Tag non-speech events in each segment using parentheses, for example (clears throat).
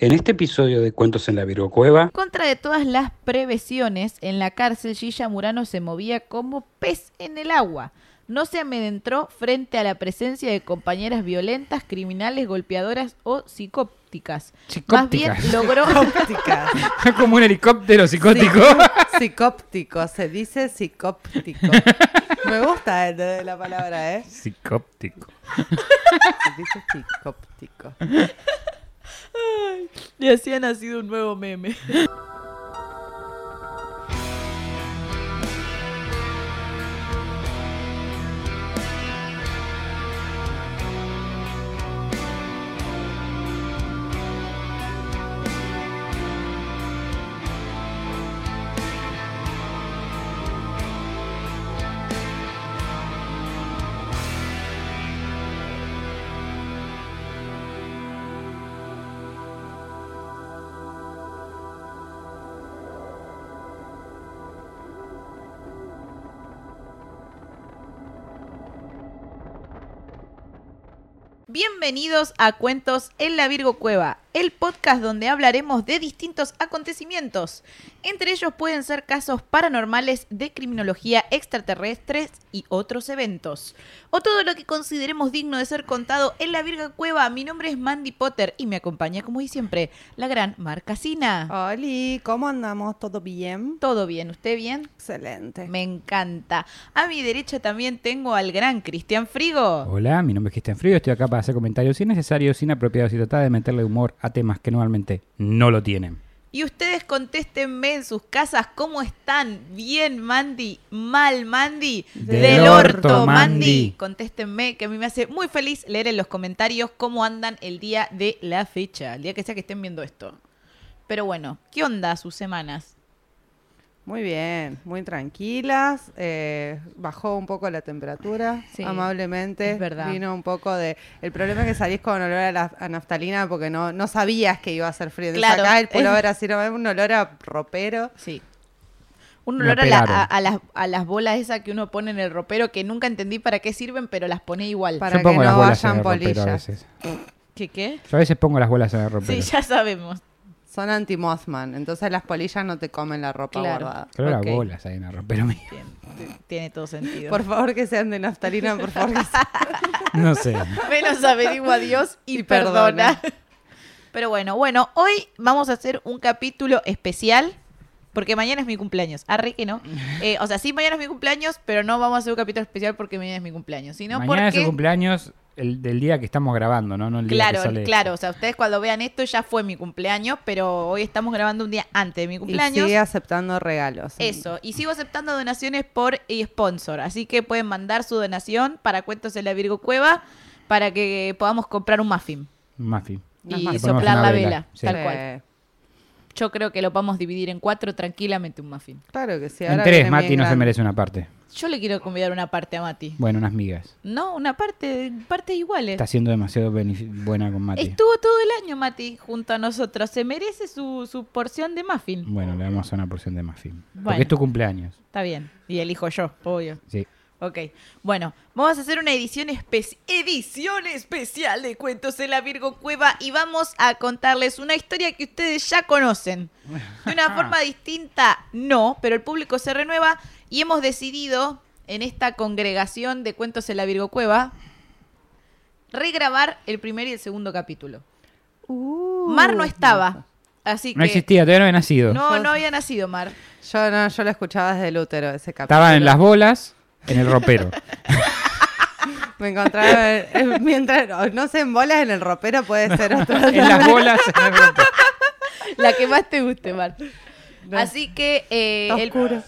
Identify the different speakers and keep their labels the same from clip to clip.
Speaker 1: En este episodio de Cuentos en la Virgo Cueva,
Speaker 2: Contra de todas las previsiones, en la cárcel Gilla Murano se movía como pez en el agua. No se amedrentó frente a la presencia de compañeras violentas, criminales, golpeadoras o psicópticas. Más bien
Speaker 3: Psicópticas.
Speaker 2: logró
Speaker 3: Psicóptica. (laughs)
Speaker 4: Como un helicóptero psicótico.
Speaker 3: Sí, Psicóptico, se dice psicóptico. Me gusta el de la palabra, ¿eh?
Speaker 4: Psicóptico.
Speaker 3: Se dice psicóptico.
Speaker 2: Y así ha nacido un nuevo meme. Bienvenidos a Cuentos en la Virgo Cueva, el podcast donde hablaremos de distintos acontecimientos. Entre ellos pueden ser casos paranormales de criminología extraterrestres y otros eventos. O todo lo que consideremos digno de ser contado en la Virgo Cueva. Mi nombre es Mandy Potter y me acompaña como y siempre la gran Marcasina.
Speaker 3: Oli, ¿cómo andamos? ¿Todo bien?
Speaker 2: ¿Todo bien? ¿Usted bien?
Speaker 3: Excelente.
Speaker 2: Me encanta. A mi derecha también tengo al gran Cristian Frigo.
Speaker 4: Hola, mi nombre es Cristian Frío. Estoy acá para hacer comentarios innecesarios, inapropiados y tratar de meterle humor a temas que normalmente no lo tienen.
Speaker 2: Y ustedes contéstenme en sus casas cómo están. Bien, Mandy. Mal, Mandy.
Speaker 4: Del orto, Mandy.
Speaker 2: Contéstenme, que a mí me hace muy feliz leer en los comentarios cómo andan el día de la fecha. El día que sea que estén viendo esto. Pero bueno, ¿qué onda sus semanas?
Speaker 3: Muy bien, muy tranquilas. eh, bajó un poco la temperatura,
Speaker 2: Sí,
Speaker 3: amablemente.
Speaker 2: es verdad.
Speaker 3: Vino un poco de... El problema es que salís con olor a, la, a naftalina porque no, no sabías que iba a hacer frío.
Speaker 2: Claro,
Speaker 3: acá el
Speaker 2: es-
Speaker 3: pullover así, no, un olor a ropero.
Speaker 2: Sí. Un olor a, la- a- a las, a las bolas esas que uno pone en el ropero que nunca entendí para qué sirven, pero las pone igual.
Speaker 3: Para
Speaker 4: Yo pongo
Speaker 3: que
Speaker 4: las
Speaker 3: no
Speaker 4: bolas en
Speaker 3: vayan
Speaker 4: el a veces.
Speaker 2: ¿Qué qué?
Speaker 4: Yo a veces pongo las bolas en el ropero.
Speaker 2: Sí, ya sabemos.
Speaker 3: Son anti-Mothman, entonces las polillas no te comen la ropa
Speaker 2: Claro.
Speaker 3: guardada.
Speaker 4: Creo
Speaker 2: Ok.
Speaker 4: las bolas ahí en ropero mío.
Speaker 2: Bien, t- tiene todo sentido.
Speaker 3: Por favor que sean de naftalina, por favor que sean. (laughs)
Speaker 4: No sé.
Speaker 2: Menos averigua Dios y,
Speaker 3: Y
Speaker 2: perdona.
Speaker 3: perdona.
Speaker 2: Pero bueno, bueno, hoy vamos a hacer un capítulo especial. Porque mañana es mi cumpleaños. Arre que no. Eh, o sea, sí, mañana es mi cumpleaños, pero no vamos a hacer un capítulo especial porque mañana es mi cumpleaños. Sino
Speaker 4: Mañana es
Speaker 2: porque.
Speaker 4: el cumpleaños el, del día que estamos grabando, ¿no? No el día
Speaker 2: Claro,
Speaker 4: que sale
Speaker 2: claro. O sea, ustedes cuando vean esto ya fue mi cumpleaños, pero hoy estamos grabando un día antes de mi
Speaker 3: Y
Speaker 2: cumpleaños.
Speaker 3: sigue aceptando regalos.
Speaker 2: Eso, y sigo aceptando donaciones por sponsor, así que pueden mandar su donación para Cuentos en la Virgo Cueva para que podamos comprar un muffin
Speaker 4: Un muffin.
Speaker 2: y soplar la
Speaker 4: vela,
Speaker 2: vela,
Speaker 4: sí.
Speaker 2: tal
Speaker 3: Sí.
Speaker 2: cual. Yo creo que lo podemos dividir en cuatro tranquilamente un muffin.
Speaker 3: Claro que sí.
Speaker 4: En tres, Mati no se merece una parte.
Speaker 2: Yo le quiero convidar una parte a Mati.
Speaker 4: Bueno, unas migas.
Speaker 2: No, una parte, partes iguales.
Speaker 4: Está siendo demasiado buena con Mati.
Speaker 2: Estuvo todo el año Mati junto a nosotros. Se merece su, su porción de muffin.
Speaker 4: Bueno, le damos una porción de muffin.
Speaker 2: Bueno.
Speaker 4: Porque es tu cumpleaños.
Speaker 2: Está bien. Y elijo yo, obvio.
Speaker 4: Sí.
Speaker 2: Ok, bueno, vamos a hacer una edición, espe- edición especial de Cuentos en la Virgo Cueva y vamos a contarles una historia que ustedes ya conocen. De una (laughs) forma distinta, no, pero el público se renueva y hemos decidido en esta congregación de Cuentos en la Virgo Cueva regrabar el primer y el segundo capítulo.
Speaker 3: Uh,
Speaker 2: Mar no estaba, así que...
Speaker 4: No existía, todavía no había nacido.
Speaker 2: No, no había nacido Mar.
Speaker 3: Yo no, yo lo escuchaba desde el útero ese capítulo.
Speaker 4: Estaban en las bolas, en el ropero. (laughs)
Speaker 3: Me encontraba eh, mientras no, no sé en bolas en el ropero puede ser otro.
Speaker 4: en las bolas, en el ropero. (laughs)
Speaker 2: La que más te guste, Mar. Así que eh, el,
Speaker 3: oscuro.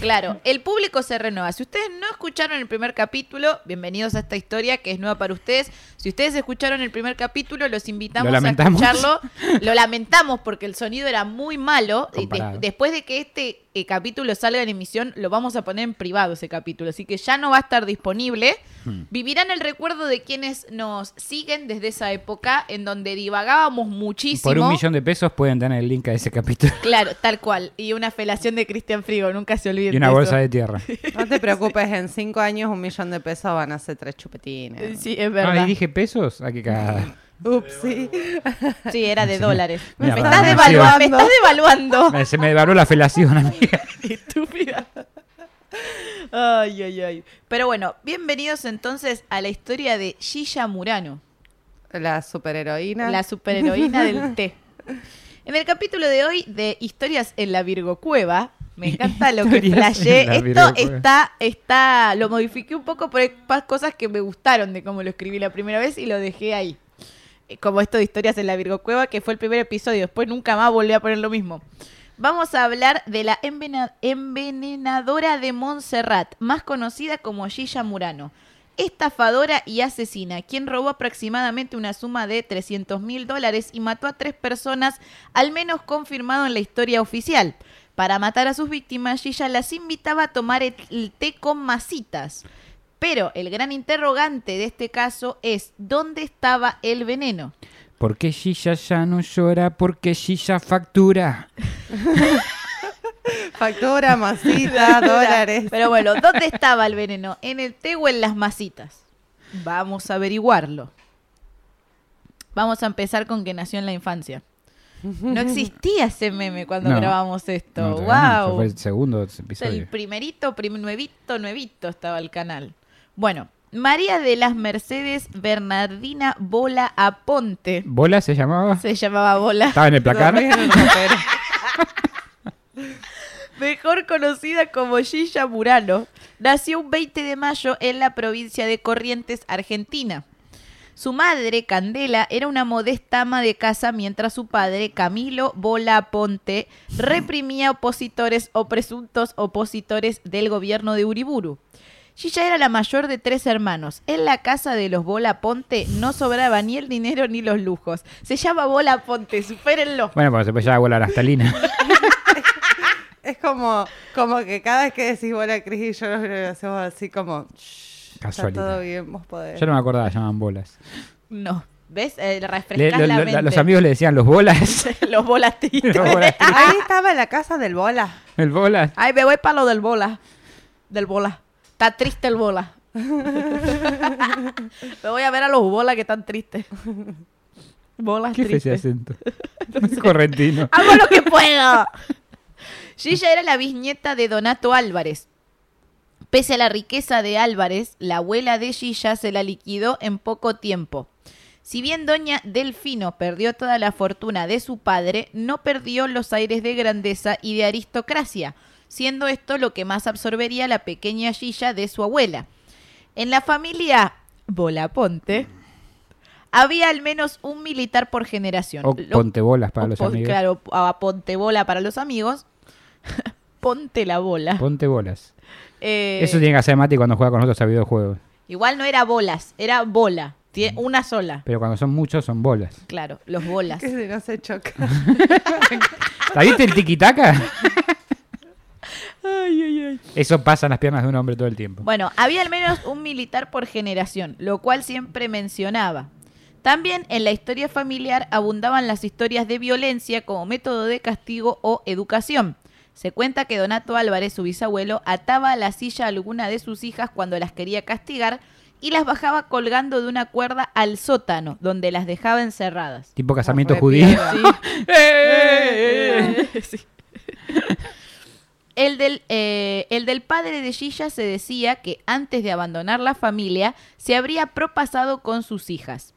Speaker 2: Claro, el público se renueva. Si ustedes no escucharon el primer capítulo, bienvenidos a esta historia que es nueva para ustedes. Si ustedes escucharon el primer capítulo, los invitamos
Speaker 4: Lo
Speaker 2: a escucharlo. Lo lamentamos porque el sonido era muy malo. De- después de que este eh, capítulo salga en emisión, lo vamos a poner en privado ese capítulo. Así que ya no va a estar disponible.
Speaker 4: Hmm.
Speaker 2: Vivirán el recuerdo de quienes nos siguen desde esa época en donde divagábamos muchísimo.
Speaker 4: Por un millón de pesos pueden tener el link a ese capítulo. (laughs)
Speaker 2: Claro, tal cual. Y una felación de Cristian Frigo, nunca se olviden.
Speaker 4: Y una
Speaker 2: de
Speaker 4: bolsa
Speaker 2: eso.
Speaker 4: de tierra. (laughs)
Speaker 3: No te preocupes, en cinco años un millón de pesos van a ser tres chupetines.
Speaker 2: Sí, es
Speaker 4: Ah,
Speaker 2: verdad.
Speaker 4: y dije pesos. Ah, qué cagada. (laughs)
Speaker 3: Ups, sí.
Speaker 2: Sí, (laughs) era de dólares.
Speaker 4: Mira, (laughs)
Speaker 2: me, estás devaluando, me
Speaker 3: sido-
Speaker 2: estás devaluando.
Speaker 4: Me- Se me devaluó la felación, amiga. (laughs)
Speaker 2: Estúpida. Ay, ay, ay. Pero bueno, bienvenidos entonces a la historia de Gilla Murano,
Speaker 3: La superheroína.
Speaker 2: la superheroína del té. En el capítulo de hoy de Historias en la Virgo Cueva, me encanta lo que flashé. Esto está, está, lo modifiqué un poco por cosas que me gustaron de cómo lo escribí la primera vez y lo dejé ahí. Como esto de Historias en la Virgo Cueva, que fue el primer episodio. Después nunca más volví a poner lo mismo. Vamos a hablar de la envenenadora de Montserrat, más conocida como Gilla Murano. Estafadora y asesina, quien robó aproximadamente una suma de 300 mil dólares y mató a tres personas, al menos confirmado en la historia oficial. Para matar a sus víctimas, Gilla las invitaba a tomar el té con masitas. Pero el gran interrogante de este caso es, ¿dónde estaba el veneno?
Speaker 4: ¿Por qué Shisha ya no llora? ¿Por qué Shisha factura? (laughs)
Speaker 3: Factura, masita, dólares.
Speaker 2: Pero bueno, ¿dónde estaba el veneno? ¿En el té o en las masitas? Vamos a averiguarlo. Vamos a empezar con que nació en la infancia. No existía ese meme cuando
Speaker 4: No.
Speaker 2: grabamos esto.
Speaker 4: No,
Speaker 2: ¡Wow!
Speaker 4: Fue el segundo
Speaker 2: el
Speaker 4: episodio.
Speaker 2: primerito, prim- nuevito, nuevito estaba el canal. Bueno, María de las Mercedes Bernardina Bola Aponte.
Speaker 4: ¿Bola se llamaba?
Speaker 2: Se llamaba Bola.
Speaker 4: ¿Estaba en el placar? (laughs)
Speaker 2: Mejor conocida como Gilla Murano, nació un 20 de mayo en la provincia de Corrientes, Argentina. Su madre, Candela, era una modesta ama de casa mientras su padre, Camilo Bola Ponte, reprimía opositores o presuntos opositores del gobierno de Uriburu. Gilla era la mayor de tres hermanos. En la casa de los Bola Ponte no sobraba ni el dinero ni los lujos. Se llama Bola Ponte, supérenlo.
Speaker 4: Bueno, pues se puede ya bola Astalina. (laughs)
Speaker 3: Es como, como que cada vez que decís bola Cris y yo lo hacemos así como. "Shh, Está
Speaker 4: Casualidad.
Speaker 3: todo bien, vos podés.
Speaker 4: Yo no me acordaba, llamaban bolas.
Speaker 2: No. ¿Ves? Eh,
Speaker 4: Le-
Speaker 2: refrescás
Speaker 4: lo-
Speaker 2: la mente.
Speaker 4: los amigos le decían los bolas. (laughs)
Speaker 2: los
Speaker 4: bolas.
Speaker 3: Ahí estaba la casa del bola.
Speaker 4: El bolas.
Speaker 2: Ay, me voy para lo del bola. Del bola. Está triste el bola. (laughs) me voy a ver a los bolas que están tristes. Bolas
Speaker 4: ¿Qué
Speaker 2: tristes.
Speaker 4: acento? (laughs) Correntino.
Speaker 2: Hago lo que (laughs) puedo. Gilla era la bisnieta de Donato Álvarez. Pese a la riqueza de Álvarez, la abuela de Gilla se la liquidó en poco tiempo. Si bien doña Delfino perdió toda la fortuna de su padre, no perdió los aires de grandeza y de aristocracia, siendo esto lo que más absorbería la pequeña Gilla de su abuela. En la familia Volaponte había al menos un militar por generación.
Speaker 4: O
Speaker 2: Lo-
Speaker 4: ponte bolas para
Speaker 2: o
Speaker 4: los
Speaker 2: pon-
Speaker 4: amigos.
Speaker 2: Claro, a ponte bola para los amigos. (laughs) ponte la bola.
Speaker 4: Ponte bolas.
Speaker 2: Eh,
Speaker 4: Eso tiene que hacer Mati cuando juega con nosotros a videojuegos.
Speaker 2: Igual no era bolas, era bola. Tiene una sola.
Speaker 4: Pero cuando son muchos son bolas.
Speaker 2: Claro, los bolas. (laughs)
Speaker 3: Que se choca.
Speaker 4: ¿La viste el tiki-taka? (laughs)
Speaker 2: Ay, ay, ay.
Speaker 4: Eso pasa en las piernas de un hombre todo el tiempo.
Speaker 2: Bueno, había al menos un militar por generación, lo cual siempre mencionaba. También en la historia familiar abundaban las historias de violencia como método de castigo o educación. Se cuenta que Donato Álvarez, su bisabuelo, ataba a la silla a alguna de sus hijas cuando las quería castigar y las bajaba colgando de una cuerda al sótano, donde las dejaba encerradas.
Speaker 4: Tipo casamiento judío.
Speaker 2: Sí. (laughs)
Speaker 4: ¡Eh!
Speaker 2: Sí. El del, el del padre de Gilla se decía que antes de abandonar la familia se habría propasado con sus hijas.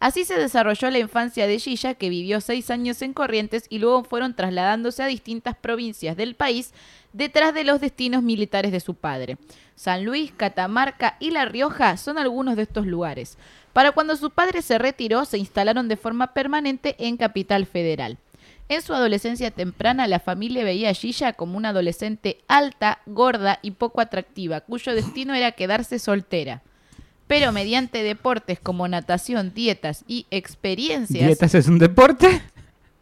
Speaker 2: Así se desarrolló la infancia de Gilla, que vivió seis años en Corrientes y luego fueron trasladándose a distintas provincias del país detrás de los destinos militares de su padre. San Luis, Catamarca y La Rioja son algunos de estos lugares. Para cuando su padre se retiró, se instalaron de forma permanente en Capital Federal. En su adolescencia temprana, la familia veía a Gilla como una adolescente alta, gorda y poco atractiva, cuyo destino era quedarse soltera. Pero mediante deportes como natación, dietas y experiencias...
Speaker 4: ¿Dietas es un deporte?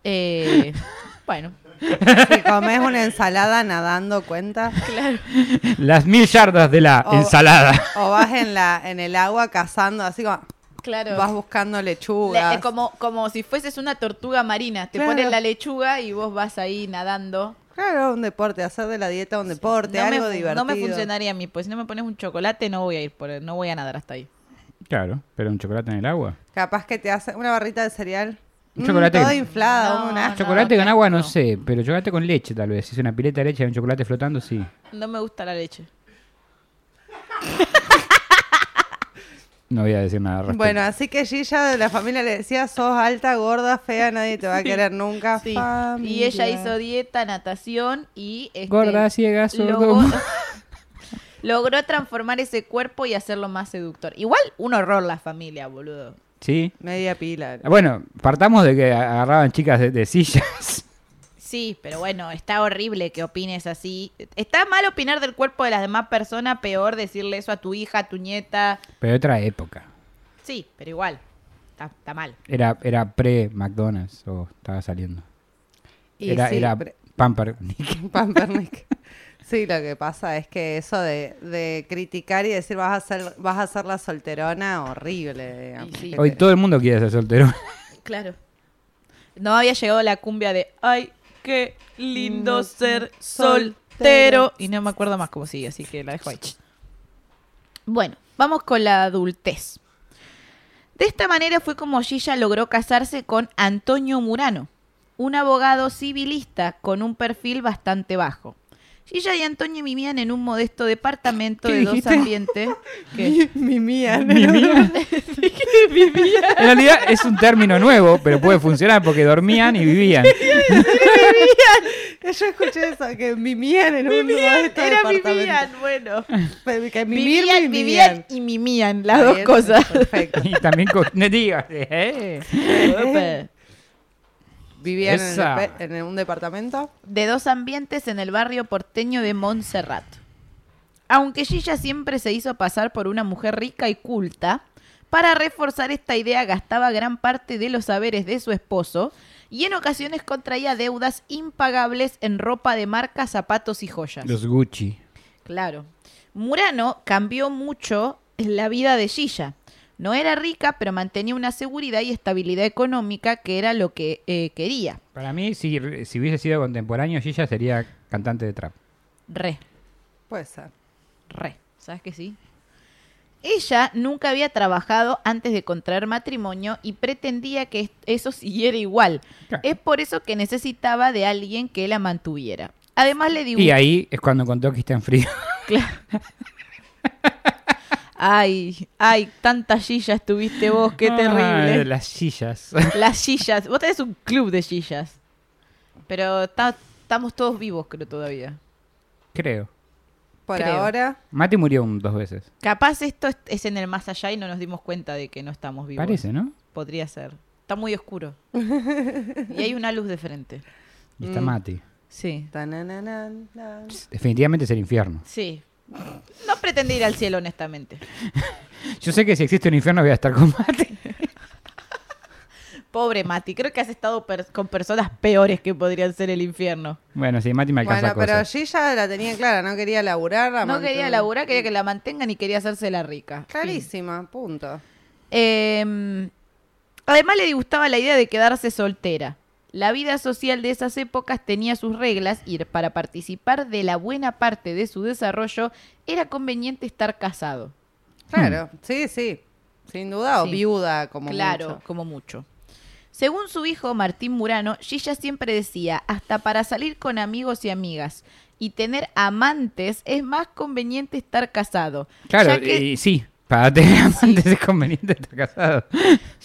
Speaker 2: eh, (laughs) bueno,
Speaker 3: Si comes una ensalada nadando, cuenta.
Speaker 2: claro.
Speaker 4: Las mil yardas de la
Speaker 3: O-
Speaker 4: ensalada.
Speaker 3: O vas en la en el agua cazando, así como
Speaker 2: Claro.
Speaker 3: vas buscando
Speaker 2: Le-
Speaker 3: lechugas.
Speaker 2: eh, como, como si fueses una tortuga marina. Te
Speaker 3: Claro.
Speaker 2: ponen la lechuga y vos vas ahí nadando.
Speaker 3: Claro, un deporte, hacer de la dieta un deporte,
Speaker 2: no, me,
Speaker 3: algo
Speaker 2: fu-
Speaker 3: divertido.
Speaker 2: no me funcionaría a mí, pues si no me pones un chocolate no voy a ir por no voy a nadar hasta ahí.
Speaker 4: Claro, pero un chocolate en el agua.
Speaker 3: Capaz que te hace una barrita de cereal.
Speaker 4: Un
Speaker 3: Mm,
Speaker 4: chocolate-
Speaker 3: Toda inflada,
Speaker 2: No,
Speaker 3: una.
Speaker 2: no.
Speaker 4: chocolate con
Speaker 2: qué
Speaker 4: agua no sé, pero chocolate con leche tal vez. Si es una pileta de leche y hay un chocolate flotando, sí.
Speaker 2: No me gusta la leche. (laughs)
Speaker 4: No voy a decir nada al respecto.
Speaker 3: Bueno, así que Gilla de la familia le decía, sos alta, gorda, fea, nadie te va a querer nunca.
Speaker 2: Sí. Y ella hizo dieta, natación y... este,
Speaker 4: Gorda, ciega, sordo.
Speaker 2: logró, (laughs) logró transformar ese cuerpo y hacerlo más seductor. Igual un horror la familia, boludo.
Speaker 4: Sí.
Speaker 3: Media pila.
Speaker 4: Bueno, partamos de que agarraban chicas de, de sillas.
Speaker 2: Sí, pero bueno, está horrible que opines así. Está mal opinar del cuerpo de las demás personas, peor decirle eso a tu hija, a tu nieta.
Speaker 4: Pero otra época.
Speaker 2: Sí, pero igual, está, está mal.
Speaker 4: Era, era pre-McDonald's o estaba saliendo.
Speaker 3: Y
Speaker 4: era
Speaker 3: sí,
Speaker 4: era
Speaker 3: pre-
Speaker 4: Pamper. (laughs)
Speaker 3: Pampernick. Sí, lo que pasa es que eso de, de criticar y decir vas a ser, vas a ser la solterona, horrible. digamos.
Speaker 2: Sí.
Speaker 4: Hoy todo el mundo quiere ser soltero.
Speaker 2: Claro. No había llegado la cumbia de ay, qué lindo ser
Speaker 3: soltero.
Speaker 2: soltero. Y no me acuerdo más cómo sigue, así que la dejo ahí. Bueno, vamos con la adultez. De esta manera fue como Gilla logró casarse con Antonio Murano, un abogado civilista con un perfil bastante bajo. Gilla y Antonio vivían en un modesto departamento
Speaker 4: ¿Qué
Speaker 2: de dos ambientes. que (laughs)
Speaker 3: Mi mía.
Speaker 4: Vivían. (laughs) (laughs) En realidad es un término nuevo, pero puede funcionar porque dormían y vivían.
Speaker 3: Yo escuché eso, que mimían en un modesto
Speaker 2: Era
Speaker 3: departamento.
Speaker 2: vivían, bueno.
Speaker 3: Que mimir,
Speaker 2: Vivían,
Speaker 3: mimían.
Speaker 2: vivían y mimían, las dos cosas.
Speaker 3: Perfecto.
Speaker 4: Y también con... ¿eh?
Speaker 3: Vivían en, el en un departamento.
Speaker 2: de dos ambientes en el barrio porteño de Montserrat. Aunque Gilla siempre se hizo pasar por una mujer rica y culta, para reforzar esta idea gastaba gran parte de los saberes de su esposo y en ocasiones contraía deudas impagables en ropa de marca, zapatos y joyas.
Speaker 4: Los Gucci.
Speaker 2: Claro. Murano cambió mucho la vida de Gilla. No era rica, pero mantenía una seguridad y estabilidad económica que era lo que eh, quería.
Speaker 4: Para mí, si, si hubiese sido contemporáneo, Gilla sería cantante de trap.
Speaker 2: Re.
Speaker 3: Puede ser.
Speaker 2: Re, ¿sabes que sí? Ella nunca había trabajado antes de contraer matrimonio y pretendía que es- eso siguiera igual.
Speaker 4: Claro.
Speaker 2: Es por eso que necesitaba de alguien que la mantuviera. Además le digo...
Speaker 4: Y ahí es cuando contó que está en frío. (laughs)
Speaker 2: Ay, ay, tanta Gilla estuviste vos, qué
Speaker 4: Ay,
Speaker 2: terrible.
Speaker 4: las sillas.
Speaker 2: Las Gillas, vos tenés un club de Gillas. Pero ta- estamos todos vivos, creo, todavía.
Speaker 4: Creo.
Speaker 3: Por
Speaker 2: Creo.
Speaker 3: ahora,
Speaker 4: Mati murió un- dos veces.
Speaker 2: Capaz esto es, es en el más allá y no nos dimos cuenta de que no estamos vivos.
Speaker 4: Parece, ¿no?
Speaker 2: Podría ser. Está muy oscuro. (laughs) y hay una luz de frente.
Speaker 4: Y está
Speaker 3: Mm.
Speaker 4: Mati.
Speaker 2: Sí.
Speaker 4: Definitivamente es el infierno.
Speaker 2: Sí. No pretendí ir al cielo, honestamente.
Speaker 4: Yo sé que si existe un infierno voy a estar con Mati.
Speaker 2: Pobre Mati, creo que has estado per- con personas peores que podrían ser el infierno.
Speaker 4: Bueno, sí, Mati me alcanza
Speaker 3: Bueno, pero
Speaker 4: cosas.
Speaker 3: Gilla la tenía clara, no quería laburar. la
Speaker 2: No
Speaker 3: mantuvo-
Speaker 2: quería laburar, quería que la mantengan y quería hacerse la rica. Fin.
Speaker 3: Clarísima, punto.
Speaker 2: Eh, además le disgustaba la idea de quedarse soltera. La vida social de esas épocas tenía sus reglas y para participar de la buena parte de su desarrollo era conveniente estar casado.
Speaker 3: Claro, sí, sí. Sin duda, o
Speaker 2: Sí.
Speaker 3: viuda como
Speaker 2: claro,
Speaker 3: mucho.
Speaker 2: como mucho. Según su hijo Martín Murano, Gilla siempre decía, hasta para salir con amigos y amigas y tener amantes es más conveniente estar casado.
Speaker 4: Claro,
Speaker 2: ya que-
Speaker 4: y sí, para tener amantes es conveniente estar casado.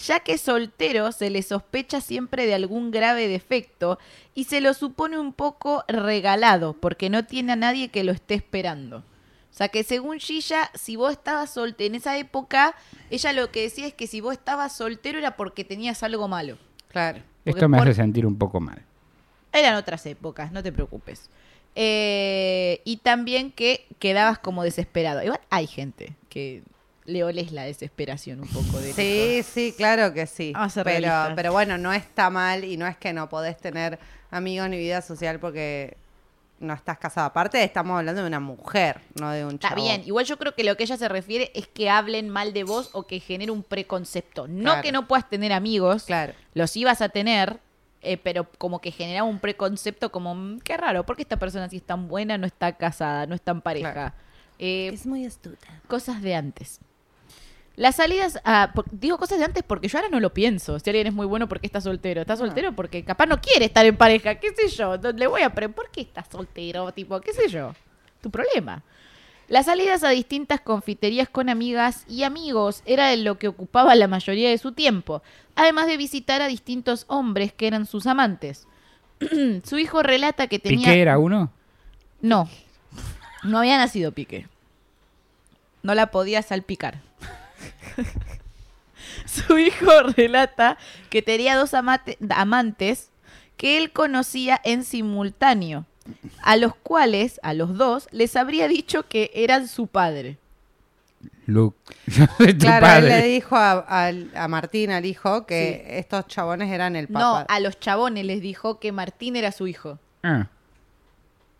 Speaker 2: ya que soltero se le sospecha siempre de algún grave defecto y se lo supone un poco regalado porque no tiene a nadie que lo esté esperando. O sea que según Gilla, si vos estabas soltero en esa época, ella lo que decía es que si vos estabas soltero era porque tenías algo malo.
Speaker 3: Claro.
Speaker 2: Porque
Speaker 4: Esto me
Speaker 2: por-
Speaker 4: hace sentir un poco mal.
Speaker 2: Eran otras épocas, no te preocupes. Eh, y también que quedabas como desesperado. Igual hay gente que le oles la desesperación un poco de
Speaker 3: Sí, sí, claro que sí.
Speaker 2: Vamos a ser
Speaker 3: pero, pero bueno, no está mal y no es que no podés tener amigos ni vida social porque no estás casada. Aparte, estamos hablando de una mujer, no de un
Speaker 2: Está
Speaker 3: chavo.
Speaker 2: bien, igual yo creo que lo que ella se refiere es que hablen mal de vos o que genere un preconcepto. No
Speaker 3: Claro.
Speaker 2: que no puedas tener amigos,
Speaker 3: Claro.
Speaker 2: los ibas a tener, eh, pero como que generaba un preconcepto como, "Mm, qué raro, porque esta persona si es tan buena no está casada, no está en pareja.
Speaker 3: Claro.
Speaker 2: Eh,
Speaker 3: muy astuta.
Speaker 2: cosas de antes. Las salidas a... por- digo cosas de antes porque yo ahora no lo pienso. Si alguien es muy bueno porque está soltero. Está soltero porque capaz no quiere estar en pareja. ¿Qué sé yo? No- Le voy a preguntar, ¿por qué estás soltero? Tipo, ¿qué sé yo? Tu problema. Las salidas a distintas confiterías con amigas y amigos era lo que ocupaba la mayoría de su tiempo, además de visitar a distintos hombres que eran sus amantes. (clears throat) su hijo relata que tenía...
Speaker 4: ¿Piqué era uno?
Speaker 2: No, no había nacido Piqué. No la podía salpicar. (laughs) Su hijo relata que tenía dos amate- amantes que él conocía en simultáneo, a los cuales, a los dos, les habría dicho que eran su padre.
Speaker 4: Luke. (laughs)
Speaker 3: Claro, él
Speaker 4: padre.
Speaker 3: le dijo a, Martín, al hijo, que estos chabones eran el
Speaker 2: No,
Speaker 3: papá.
Speaker 2: a los chabones les dijo que Martín era su hijo.
Speaker 4: Ah,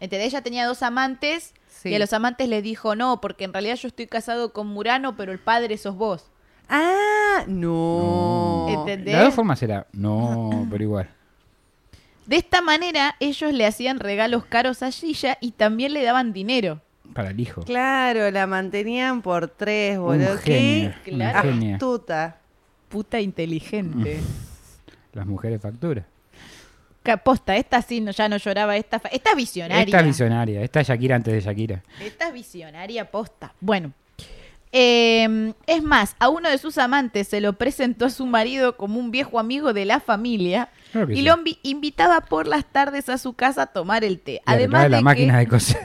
Speaker 2: ¿Entendés? Ella tenía dos amantes
Speaker 3: Sí.
Speaker 2: y a los amantes les dijo, no, porque en realidad yo estoy casado con Murano, pero el padre sos vos.
Speaker 3: Ah, no.
Speaker 4: no.
Speaker 2: ¿Entendés?
Speaker 4: De dos formas era. No, (laughs) pero igual.
Speaker 2: De esta manera, ellos le hacían regalos caros a Gilla y también le daban dinero.
Speaker 4: Para el hijo.
Speaker 3: Claro, la mantenían por tres,
Speaker 4: Un
Speaker 3: boludo.
Speaker 4: genio.
Speaker 3: Qué
Speaker 2: Claro.
Speaker 3: Astuta.
Speaker 2: Puta inteligente. (laughs)
Speaker 4: Las mujeres factura.
Speaker 2: Posta, esta sí no, ya no lloraba, esta, esta es visionaria.
Speaker 4: Esta es visionaria. Esta es Shakira antes de Shakira.
Speaker 2: Esta es visionaria posta. Bueno. eh, es más, a uno de sus amantes se lo presentó a su marido como un viejo amigo de la familia
Speaker 4: Claro
Speaker 2: y
Speaker 4: sí.
Speaker 2: lo invi- invitaba por las tardes a su casa a tomar el té. Además de,
Speaker 4: la
Speaker 2: que,
Speaker 4: máquina de coser.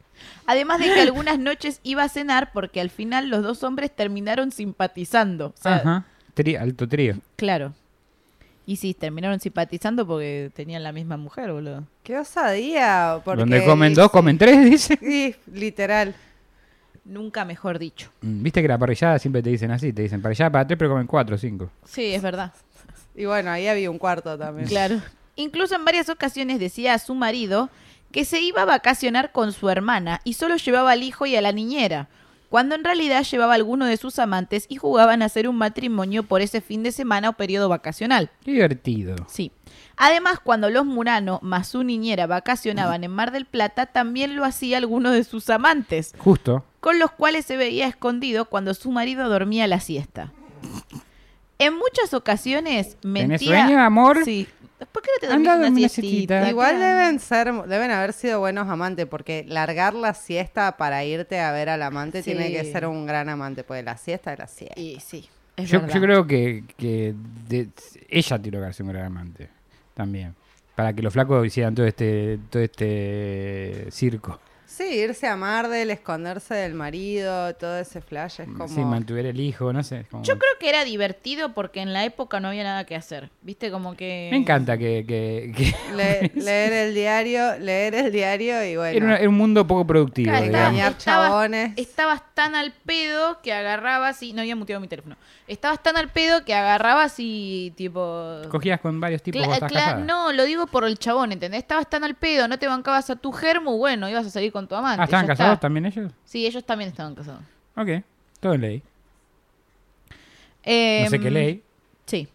Speaker 4: (laughs)
Speaker 2: además de que algunas noches iba a cenar porque al final los dos hombres terminaron simpatizando. O sea,
Speaker 4: Ajá. Tri- alto trío.
Speaker 2: Claro. Y sí, terminaron simpatizando porque tenían la misma mujer, boludo.
Speaker 3: Qué osadía. Porque
Speaker 4: Donde comen dos, comen tres, (laughs) dice.
Speaker 3: Sí, literal.
Speaker 2: Nunca mejor dicho.
Speaker 4: Mm, Viste que la parrillada siempre te dicen así. Te dicen parrillada para tres, pero comen cuatro o cinco.
Speaker 2: Sí, es verdad.
Speaker 3: Y bueno, ahí había un cuarto también.
Speaker 2: Claro. Incluso en varias ocasiones decía a su marido que se iba a vacacionar con su hermana y solo llevaba al hijo y a la niñera, cuando en realidad llevaba a alguno de sus amantes y jugaban a hacer un matrimonio por ese fin de semana o periodo vacacional.
Speaker 4: Qué divertido.
Speaker 2: Sí. Además, cuando los Murano más su niñera vacacionaban en Mar del Plata, también lo hacía alguno de sus amantes,
Speaker 4: Justo.
Speaker 2: con los cuales se veía escondido cuando su marido dormía la siesta. En muchas ocasiones mentía...
Speaker 4: ¿Tenés sueño, amor?
Speaker 2: Sí. ¿Por qué no te dormís
Speaker 4: Anda,
Speaker 2: una
Speaker 4: dormí una
Speaker 2: siestita?
Speaker 4: siestita.
Speaker 3: Igual
Speaker 2: Claro.
Speaker 3: deben ser, deben haber sido buenos amantes, porque largar la siesta para irte a ver al amante
Speaker 2: Sí.
Speaker 3: tiene que ser un gran amante, porque la siesta es la siesta.
Speaker 2: Y sí, es
Speaker 4: Yo, creo que, que de- ella tiene que hacer un gran amante. También. Para que los flacos hicieran todo este, todo este circo.
Speaker 3: Sí, irse a Mardel, esconderse del marido, todo ese flash es como...
Speaker 4: Sí, mantuviera el hijo, no sé. como-
Speaker 2: Yo creo que era divertido porque en la época no había nada que hacer. Viste, como que...
Speaker 4: Me encanta que... que- que-
Speaker 3: Le- (laughs) leer el diario, leer el diario y bueno,
Speaker 4: era, una- era un mundo poco productivo,
Speaker 2: Estabas-
Speaker 3: chabones.
Speaker 2: Estabas tan al pedo que agarrabas y... No había muteado mi teléfono. Estabas tan al pedo que agarrabas y tipo...
Speaker 4: Cogías con varios tipos
Speaker 2: Cla-
Speaker 4: vos
Speaker 2: no, lo digo por el chabón, ¿entendés? Estabas tan al pedo, no te bancabas a tu germo, bueno, ibas a salir con tu amante.
Speaker 4: Ah, ¿estaban
Speaker 2: ya
Speaker 4: casados
Speaker 2: está.
Speaker 4: también ellos?
Speaker 2: Sí, ellos también estaban casados.
Speaker 4: Ok, todo en ley.
Speaker 2: Eh,
Speaker 4: No sé qué ley.
Speaker 2: Sí.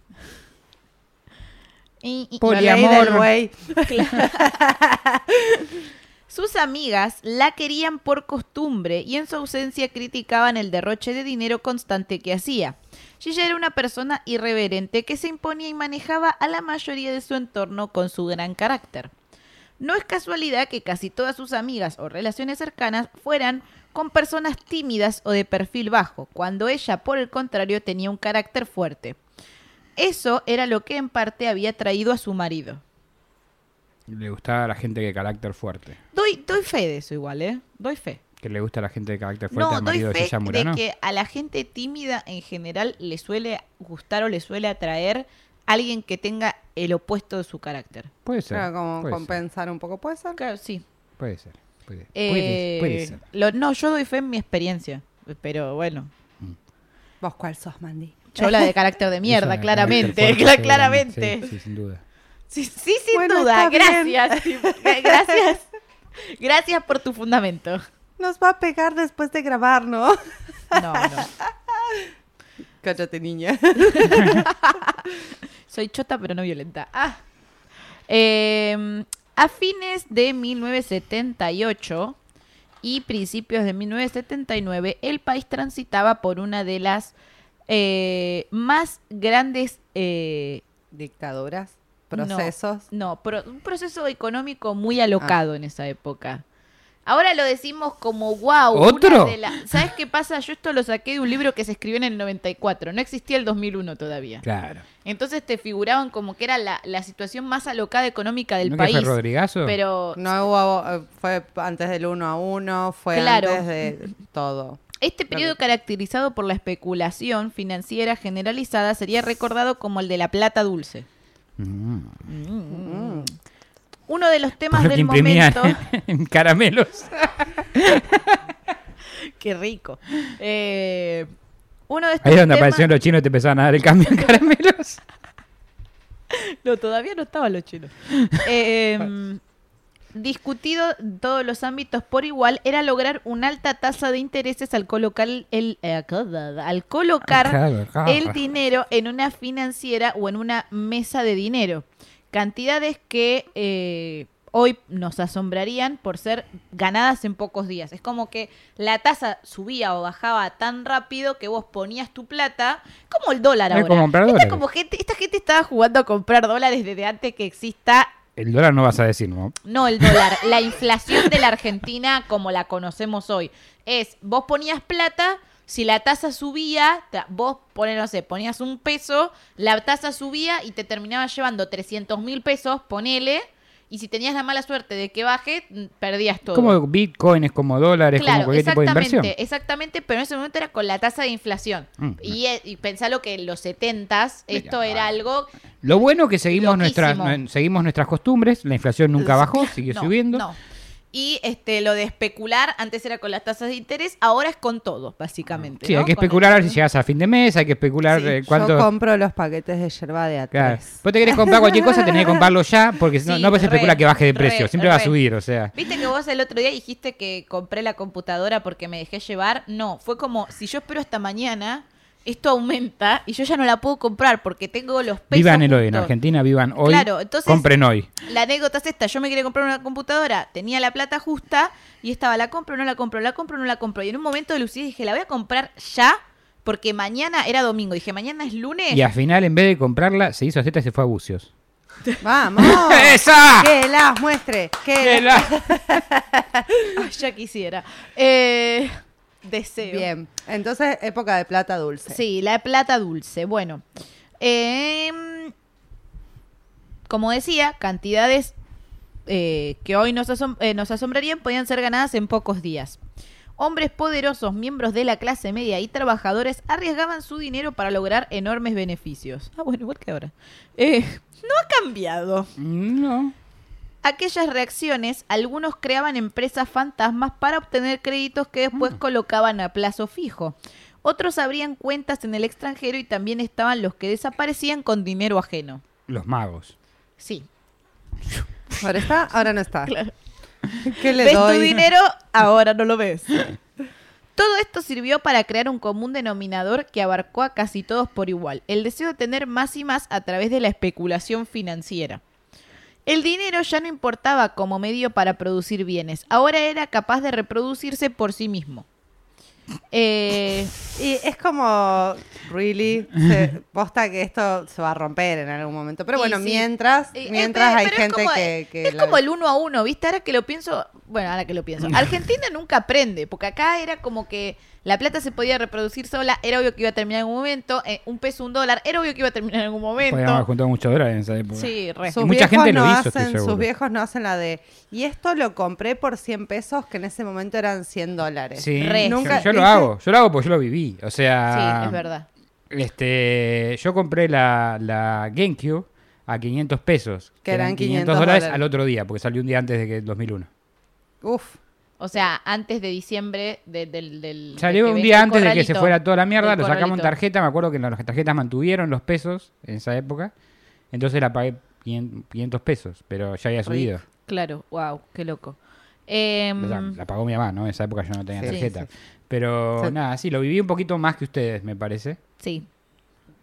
Speaker 2: Y- y-
Speaker 4: Poliamor.
Speaker 3: güey. (laughs)
Speaker 2: Sus amigas la querían por costumbre y en su ausencia criticaban el derroche de dinero constante que hacía. Gilla era una persona irreverente que se imponía y manejaba a la mayoría de su entorno con su gran carácter. No es casualidad que casi todas sus amigas o relaciones cercanas fueran con personas tímidas o de perfil bajo, cuando ella, por el contrario, tenía un carácter fuerte. Eso era lo que en parte había traído a su marido.
Speaker 4: Le gustaba a la gente de carácter fuerte.
Speaker 2: Doy, doy fe de eso igual, ¿eh? Doy fe.
Speaker 4: Que le gusta a la gente de carácter fuerte
Speaker 2: No,
Speaker 4: al
Speaker 2: doy
Speaker 4: marido de
Speaker 2: fe
Speaker 4: Gilla
Speaker 2: de
Speaker 4: Murano.
Speaker 2: que a la gente tímida en general le suele gustar o le suele atraer alguien que tenga el opuesto de su carácter.
Speaker 4: Puede ser.
Speaker 3: Claro, como
Speaker 4: puede ser,
Speaker 3: compensar un poco, ¿puede ser?
Speaker 2: Claro, sí.
Speaker 4: Puede ser. Puede,
Speaker 2: Eh,
Speaker 4: puede, puede ser.
Speaker 2: lo- no, yo doy fe en mi experiencia, pero bueno.
Speaker 3: ¿Vos cuál sos, Mandy?
Speaker 2: Yo la de carácter de mierda, claramente, (laughs)
Speaker 4: fuerte,
Speaker 2: claramente.
Speaker 4: Sí, sí, sin duda.
Speaker 2: Sí, sí, sin
Speaker 3: Bueno,
Speaker 2: duda. Gracias. Gracias. Gracias por tu fundamento.
Speaker 3: Nos va a pegar después de grabar, ¿no?
Speaker 2: No, no. (laughs)
Speaker 3: Cállate, niña. (laughs)
Speaker 2: Soy chota, pero no violenta. Ah. Eh, a fines de 1978 y principios de 1979, el país transitaba por una de las eh, más grandes... eh,
Speaker 3: Dictaduras,
Speaker 2: No.
Speaker 3: procesos.
Speaker 2: No, pro- un proceso económico muy alocado
Speaker 3: Ah.
Speaker 2: en esa época. Ahora lo decimos como wow.
Speaker 4: ¿Otro?
Speaker 2: ¿Sabes qué pasa? Yo esto lo saqué de un libro que se escribió en el 94. No existía el 2001 todavía.
Speaker 4: Claro.
Speaker 2: Entonces te figuraban como que era la, la situación más alocada económica del
Speaker 4: ¿No que fue
Speaker 2: país.
Speaker 4: Rodrigazo?
Speaker 2: Pero
Speaker 3: No hubo, eh, fue antes del uno a uno, fue
Speaker 2: Claro.
Speaker 3: antes de todo.
Speaker 2: este periodo caracterizado por la especulación financiera generalizada sería recordado como el de la plata dulce.
Speaker 4: Mm.
Speaker 2: Mm. Uno de los temas
Speaker 4: Porque
Speaker 2: del momento.
Speaker 4: en caramelos. (laughs)
Speaker 2: Qué rico. Eh, uno de estos
Speaker 4: Ahí es donde
Speaker 2: temas-
Speaker 4: aparecieron los chinos y te empezaban a dar el cambio en caramelos. (laughs)
Speaker 2: No, todavía no estaban los chinos. Eh, discutido en todos los ámbitos por igual era lograr una alta tasa de intereses al colocar el eh, al colocar el dinero en una financiera o en una mesa de dinero. Cantidades que eh, hoy nos asombrarían por ser ganadas en pocos días. Es como que la tasa subía o bajaba tan rápido que vos ponías tu plata, como el dólar ahora.
Speaker 4: como comprar
Speaker 2: Esta,
Speaker 4: dólares.
Speaker 2: como gente, esta gente estaba jugando a comprar dólares desde antes que exista
Speaker 4: El dólar no vas a decir, ¿no?
Speaker 2: no el dólar, la inflación de la Argentina como la conocemos hoy. Es, vos ponías plata, si la tasa subía, vos pones, no sé, ponías un peso, la tasa subía y te terminaba llevando 300 mil pesos, ponele, y si tenías la mala suerte de que baje, mm, perdías todo.
Speaker 4: Como Bitcoin, es como dólares, como
Speaker 2: Claro,
Speaker 4: cualquier tipo de inversión.
Speaker 2: exactamente, exactamente, pero en ese momento era con la tasa de inflación.
Speaker 4: Mm.
Speaker 2: Y, eh, y pensalo que en los 70s esto
Speaker 4: Mira,
Speaker 2: era algo
Speaker 4: Lo bueno que seguimos nuestras,
Speaker 2: Loquísimo.
Speaker 4: no- seguimos nuestras costumbres, la inflación nunca bajó, siguió
Speaker 2: No,
Speaker 4: subiendo.
Speaker 2: No. Y este lo de especular, antes era con las tasas de interés, ahora es con todo, básicamente.
Speaker 4: Sí,
Speaker 2: ¿no?
Speaker 4: hay que especular a ver si llegas a fin de mes, hay que especular
Speaker 2: Sí,
Speaker 4: eh,
Speaker 3: Yo
Speaker 4: cuánto...
Speaker 3: compro los paquetes de yerba de a
Speaker 4: Claro. Vos te querés comprar cualquier cosa, tenés que comprarlo ya, porque si no,
Speaker 2: Sí,
Speaker 4: no puedes especular que baje de precio,
Speaker 2: re,
Speaker 4: siempre va a subir, o sea.
Speaker 2: Viste que vos el otro día dijiste que compré la computadora porque me dejé llevar. No, fue como si yo espero hasta mañana, esto aumenta y yo ya no la puedo comprar porque tengo los pesos.
Speaker 4: Vivan el hoy, en. Argentina vivan hoy,
Speaker 2: Claro, entonces-
Speaker 4: compren hoy.
Speaker 2: La anécdota es esta, yo me quería comprar una computadora, tenía la plata justa y estaba, la compro, no la compro, la compro, no la compro. Y en un momento de lucidez dije, la voy a comprar ya porque mañana era domingo. Dije, mañana es lunes.
Speaker 4: Y al final, en vez de comprarla, se hizo Z y se fue a Bucios.
Speaker 3: ¡Vamos! (laughs)
Speaker 4: ¡Esa!
Speaker 3: ¡Que las muestre! ¡Que
Speaker 4: ¡Que
Speaker 3: las-
Speaker 4: la- (laughs)
Speaker 2: Ay, ya quisiera. Eh, deseo.
Speaker 3: Bien, entonces época de plata dulce.
Speaker 2: Sí, la plata dulce. Bueno, em, como decía, cantidades eh, que hoy nos, asom- eh, nos asombrarían podían ser ganadas en pocos días. Hombres poderosos, miembros de la clase media y trabajadores arriesgaban su dinero para lograr enormes beneficios. Ah, bueno, igual que ahora. Eh, no ha cambiado.
Speaker 4: No.
Speaker 2: Aquellas reacciones, algunos creaban empresas fantasmas para obtener créditos que después colocaban a plazo fijo. Otros abrían cuentas en el extranjero y también estaban los que desaparecían con dinero ajeno.
Speaker 4: Los magos.
Speaker 2: Sí,
Speaker 3: Ahora está, ahora no está. (laughs)
Speaker 2: claro.
Speaker 3: ¿Qué le
Speaker 2: ¿Ves
Speaker 3: doy?
Speaker 2: tu dinero? Ahora no lo ves. Todo esto sirvió para crear un común denominador que abarcó a casi todos por igual, el deseo de tener más y más a través de la especulación financiera. El dinero ya no importaba como medio para producir bienes, ahora era capaz de reproducirse por sí mismo. Eh,
Speaker 3: Y es como, really, (laughs) se, posta que esto se va a romper en algún momento. Pero bueno,
Speaker 2: sí.
Speaker 3: mientras,
Speaker 2: Eh,
Speaker 3: mientras
Speaker 2: eh,
Speaker 3: hay
Speaker 2: pero es
Speaker 3: gente
Speaker 2: como-
Speaker 3: que, que
Speaker 2: es
Speaker 3: la-
Speaker 2: como el uno a uno, ¿viste? Ahora que lo pienso, bueno, ahora que lo pienso. (clears throat) Argentina nunca aprende, porque acá era como que la plata se podía reproducir sola, era obvio que iba a terminar en algún momento, eh, un peso, un dólar, era obvio que iba a terminar en algún
Speaker 4: Podíamos haber
Speaker 2: momento.
Speaker 4: juntado muchos dólares en esa época.
Speaker 2: Sí, re.
Speaker 3: Sus
Speaker 4: Y mucha gente lo
Speaker 3: no
Speaker 4: hizo, estoy
Speaker 3: hacen,
Speaker 4: seguro.
Speaker 3: sus viejos no hacen la de, y esto lo compré por 100 pesos, que en ese momento eran 100 dólares.
Speaker 4: Sí,
Speaker 2: Re.
Speaker 3: Nunca-
Speaker 4: yo, lo hago, yo lo hago porque yo lo viví. O sea,
Speaker 2: Sí, es verdad.
Speaker 4: Este, yo compré la, la GameCube a 500 pesos.
Speaker 3: Que eran 500
Speaker 4: dólares
Speaker 3: dólares.
Speaker 4: al otro día, porque salió un día antes de que el 2001.
Speaker 3: Uf,
Speaker 2: O sea, antes de diciembre de- del... del de
Speaker 4: Salió un día antes de que se fuera toda la mierda, lo sacamos en tarjeta. Me acuerdo que las tarjetas mantuvieron los pesos en esa época. Entonces la pagué 500 pesos, pero ya había subido.
Speaker 2: Claro, wow, qué loco. Em,
Speaker 4: la pagó mi mamá, ¿no? En esa época yo no tenía
Speaker 3: Sí,
Speaker 4: tarjeta.
Speaker 3: sí.
Speaker 4: Pero
Speaker 3: Sí.
Speaker 4: nada, sí, lo viví un poquito más que ustedes, me parece.
Speaker 2: sí,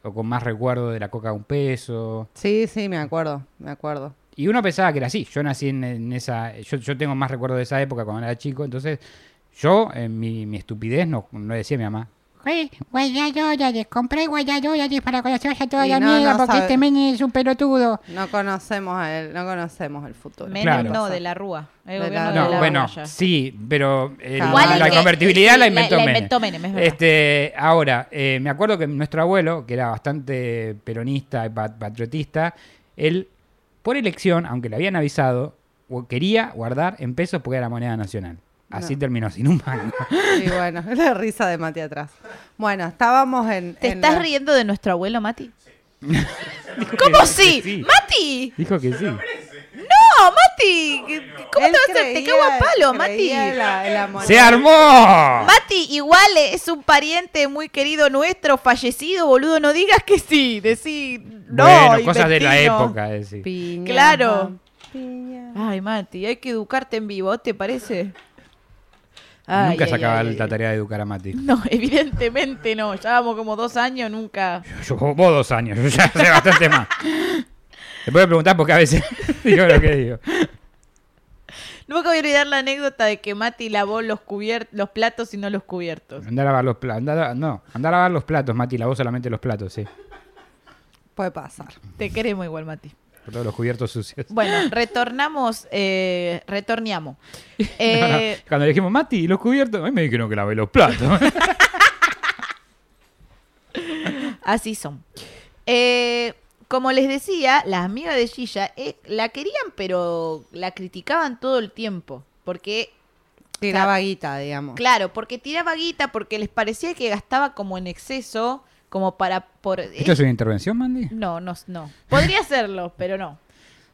Speaker 4: O con más recuerdo de la coca a un peso.
Speaker 3: sí, sí, me acuerdo, me acuerdo.
Speaker 4: Y uno pensaba que era así. Yo nací en, en esa. Yo, yo tengo más recuerdo de esa época cuando era chico. Entonces, yo, en mi, mi estupidez, no, no decía a mi mamá, guayadores, compré guayadores para conocer a toda la
Speaker 3: no,
Speaker 4: amiga
Speaker 3: no
Speaker 4: porque
Speaker 3: sabe.
Speaker 4: este men es un pelotudo.
Speaker 3: No conocemos el, no conocemos el futuro.
Speaker 2: Menem
Speaker 4: Claro.
Speaker 2: no, de la Rúa. El
Speaker 3: De la
Speaker 2: de
Speaker 4: No,
Speaker 2: la
Speaker 4: bueno,
Speaker 2: Rúa
Speaker 4: sí, pero
Speaker 2: el
Speaker 4: la
Speaker 2: que-
Speaker 4: convertibilidad
Speaker 2: sí,
Speaker 4: la
Speaker 2: la-
Speaker 4: inventó
Speaker 2: la inventó Menem, es verdad.
Speaker 4: Este, ahora, eh, me acuerdo que nuestro abuelo, que era bastante peronista y pa- patriotista, él, por elección, aunque le habían avisado, quería guardar en pesos porque era moneda nacional. Así
Speaker 3: No.
Speaker 4: terminó sin un mango.
Speaker 3: Y (laughs) bueno, la risa de Mati atrás. Bueno, estábamos en.
Speaker 2: ¿Te
Speaker 3: en
Speaker 2: estás
Speaker 3: la-
Speaker 2: riendo de nuestro abuelo, Mati? (laughs) ¿Cómo sí?
Speaker 4: sí.
Speaker 2: ¡Mati!
Speaker 4: Dijo que sí.
Speaker 2: ¡No, Mati! ¿Cómo
Speaker 3: Él
Speaker 2: te vas a hacer? Te cago a palo, Mati.
Speaker 3: la- la.
Speaker 4: ¡Se armó!
Speaker 2: Mati, igual es un pariente muy querido nuestro, fallecido, boludo. No digas que sí, decí no.
Speaker 4: bueno, cosas de la época, decir.
Speaker 3: Piña,
Speaker 2: Claro.
Speaker 3: piña.
Speaker 2: Ay, Mati, hay que educarte en vivo, ¿te parece? Ay,
Speaker 4: Nunca
Speaker 2: ay,
Speaker 4: se acaba
Speaker 2: ay,
Speaker 4: la
Speaker 2: ay.
Speaker 4: tarea de educar a Mati.
Speaker 2: No, (laughs) evidentemente no. Llevamos como dos años, nunca.
Speaker 4: Yo, vos dos años, yo (laughs) ya sé bastante más. Te puedo preguntar porque a veces (laughs) digo lo que digo.
Speaker 2: Nunca voy a olvidar la anécdota de que Mati lavó los cubier- los platos y no los cubiertos.
Speaker 4: Andar a lavar los platos. no, andar a lavar los platos, Mati. Lavó solamente los platos, sí.
Speaker 3: Puede pasar.
Speaker 2: Te queremos igual, Mati.
Speaker 4: Por todos los cubiertos sucios.
Speaker 2: Bueno, retornamos, eh, retorneamos. (laughs) Eh,
Speaker 4: Cuando le dijimos, Mati, ¿y los cubiertos? A mí me dijeron que lavé los platos. (laughs)
Speaker 2: así son. Eh, como les decía, las amigas de Gilla eh, la querían, pero la criticaban todo el tiempo. Porque,
Speaker 3: Tiraba guita, digamos.
Speaker 2: claro, porque tiraba guita, porque les parecía que gastaba como en exceso, como para... Por,
Speaker 4: ¿Esto es una intervención, Mandy?
Speaker 2: No, no, no. Podría hacerlo, (laughs) pero no.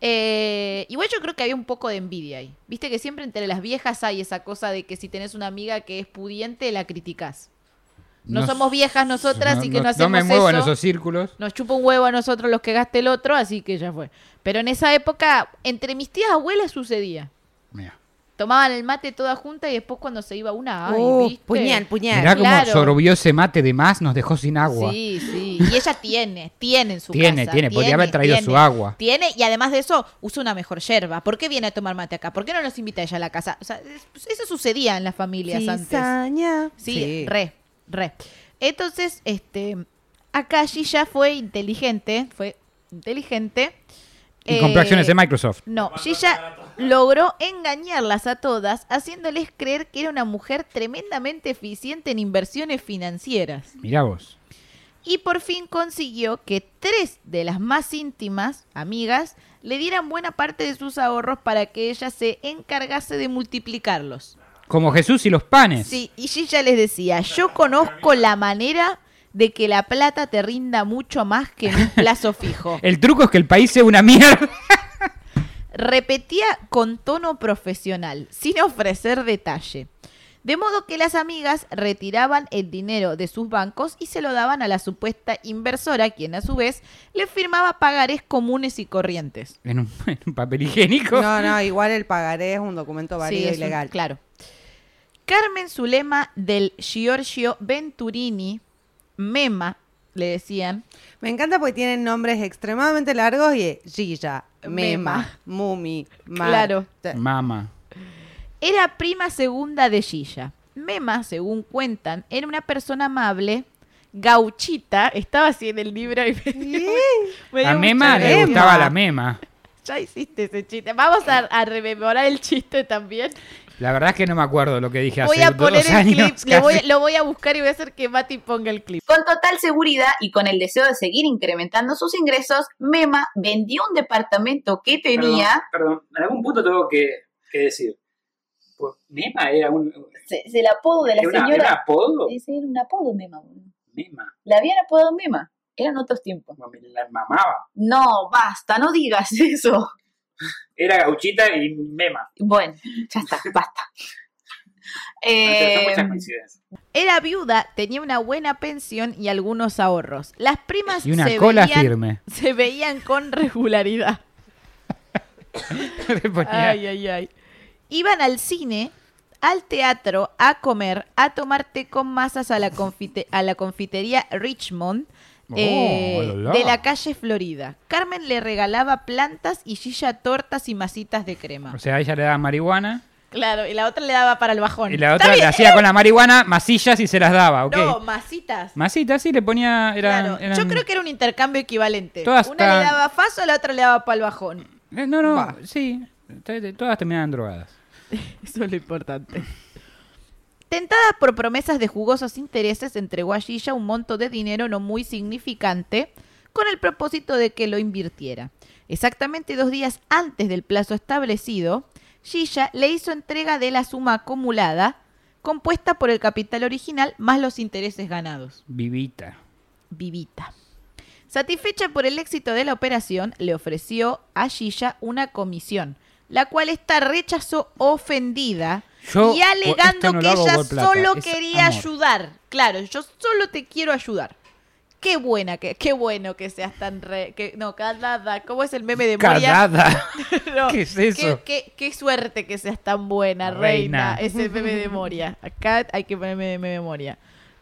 Speaker 2: Eh, igual yo creo que había un poco de envidia ahí. Viste que siempre entre las viejas hay esa cosa de que si tenés una amiga que es pudiente, la criticás. No, somos viejas nosotras y que no, hacemos
Speaker 4: No me muevo en
Speaker 2: eso.
Speaker 4: esos círculos.
Speaker 2: Nos chupa un huevo a nosotros los que gaste el otro, así que ya fue. Pero en esa época, entre mis tías abuelas sucedía.
Speaker 4: Mira.
Speaker 2: Tomaban el mate toda junta y después cuando se iba una, ay,
Speaker 3: Uh,
Speaker 2: ¿viste?
Speaker 3: puñal, puñal.
Speaker 4: Mirá cómo
Speaker 2: claro.
Speaker 4: sorbió ese mate de más, nos dejó sin agua.
Speaker 2: Sí, sí. Y ella tiene, tiene en su
Speaker 4: Tiene,
Speaker 2: casa.
Speaker 4: tiene, podría haber traído su agua.
Speaker 2: Tiene, y además de eso, usa una mejor yerba. ¿Por qué viene a tomar mate acá? ¿Por qué no nos invita ella a la casa? O sea, es- eso sucedía en las familias antes.
Speaker 3: Cizaña.
Speaker 2: Sí, re, re. Entonces, este, acá Gilla fue inteligente, fue inteligente.
Speaker 4: Y compró
Speaker 2: Eh,
Speaker 4: acciones de Microsoft.
Speaker 2: No, Gilla logró engañarlas a todas, haciéndoles creer que era una mujer tremendamente eficiente en inversiones financieras.
Speaker 4: Mirá vos.
Speaker 2: Y por fin consiguió que tres de las más íntimas amigas le dieran buena parte de sus ahorros para que ella se encargase de multiplicarlos.
Speaker 4: Como Jesús y los panes.
Speaker 2: Sí, y Gilla les decía, yo conozco la manera de que la plata te rinda mucho más que en un (laughs) plazo fijo.
Speaker 4: El truco es que el país sea una mierda.
Speaker 2: Repetía con tono profesional, sin ofrecer detalle. De modo que las amigas retiraban el dinero de sus bancos y se lo daban a la supuesta inversora, quien a su vez le firmaba pagarés comunes y corrientes.
Speaker 4: En un, en un papel higiénico.
Speaker 3: No, no, igual el pagaré es un documento válido y
Speaker 2: un-
Speaker 3: legal.
Speaker 2: claro. Carmen Zulema del Giorgio Venturini, Mema, le decían,
Speaker 3: Me encanta porque tienen nombres extremadamente largos y es Gilla,
Speaker 2: Mema.
Speaker 3: Mema, Mumi, Mar.
Speaker 2: Claro.
Speaker 4: Mama.
Speaker 2: Era prima segunda de Gilla. Mema, según cuentan, era una persona amable, gauchita, estaba así en el libro y me dio- me dio
Speaker 4: A Mema le gustaba la Mema.
Speaker 2: Ya hiciste ese chiste. Vamos a, a rememorar el chiste también.
Speaker 4: La verdad es que no me acuerdo lo que dije
Speaker 2: Voy
Speaker 4: hace
Speaker 2: a poner
Speaker 4: dos
Speaker 2: el
Speaker 4: años.
Speaker 2: clip, le voy-
Speaker 4: casi. (laughs)
Speaker 2: lo voy a buscar y voy a hacer que Mati ponga el clip.
Speaker 5: Con total seguridad y con el deseo de seguir incrementando sus ingresos, Mema vendió un departamento que tenía.
Speaker 1: Perdón, en algún punto tengo que, que decir. Por- Mema era un,
Speaker 5: Se- se- el apodo de la
Speaker 1: era una-
Speaker 5: señora.
Speaker 1: era un apodo.
Speaker 5: Ese era un apodo Mema. boludo.
Speaker 1: Mema.
Speaker 5: La habían apodado Mema. Eran otros tiempos.
Speaker 1: me la mamaba.
Speaker 5: No, basta, no digas eso.
Speaker 1: Era gauchita y mema.
Speaker 5: Bueno, ya está, (laughs) basta.
Speaker 1: Son
Speaker 5: Eh,
Speaker 1: muchas coincidencias.
Speaker 2: Era viuda, tenía una buena pensión y algunos ahorros. Las primas
Speaker 4: Y una
Speaker 2: se,
Speaker 4: cola
Speaker 2: veían,
Speaker 4: firme. (laughs)
Speaker 2: se veían con regularidad. Ay, ay, ay. Iban al cine, al teatro, a comer, a tomar té con masas a la, confite- a la confitería Richmond
Speaker 4: Oh,
Speaker 2: eh, de la calle Florida. Carmen le regalaba plantas y Gilla tortas y masitas de crema.
Speaker 4: O sea, a ella le daba marihuana
Speaker 2: Claro, y la otra le daba para el bajón.
Speaker 4: Y la otra le hacía con la marihuana masillas y se las daba, ¿ok?
Speaker 2: No, masitas.
Speaker 4: Masitas sí le ponía. Eran,
Speaker 2: Claro,
Speaker 4: eran-
Speaker 2: Yo creo que era un intercambio equivalente.
Speaker 4: Todas
Speaker 2: Una le daba faso, la otra le daba para el bajón.
Speaker 4: Eh, No, no, sí. Todas terminaban drogadas. (laughs)
Speaker 2: Eso es lo importante. Tentada por promesas de jugosos intereses, entregó a Gilla un monto de dinero no muy significante con el propósito de que lo invirtiera. Exactamente dos días antes del plazo establecido, Gilla le hizo entrega de la suma acumulada, compuesta por el capital original más los intereses ganados.
Speaker 4: Vivita.
Speaker 2: Vivita. Satisfecha por el éxito de la operación, le ofreció a Gilla una comisión, la cual esta rechazó ofendida
Speaker 4: Yo,
Speaker 2: y alegando
Speaker 4: no
Speaker 2: que ella solo
Speaker 4: es
Speaker 2: quería
Speaker 4: amor.
Speaker 2: ayudar. Claro, yo solo te quiero ayudar. Qué buena que, qué bueno que seas tan re, que no, calada, ¿cómo es el meme de Moria?
Speaker 4: Casada. (laughs)
Speaker 2: No,
Speaker 4: ¿Qué es eso?
Speaker 2: Qué, qué- qué suerte que seas tan buena, reina.
Speaker 4: Reina.
Speaker 2: Es el meme de Moria. Acá hay que ponerme de meme de Moria.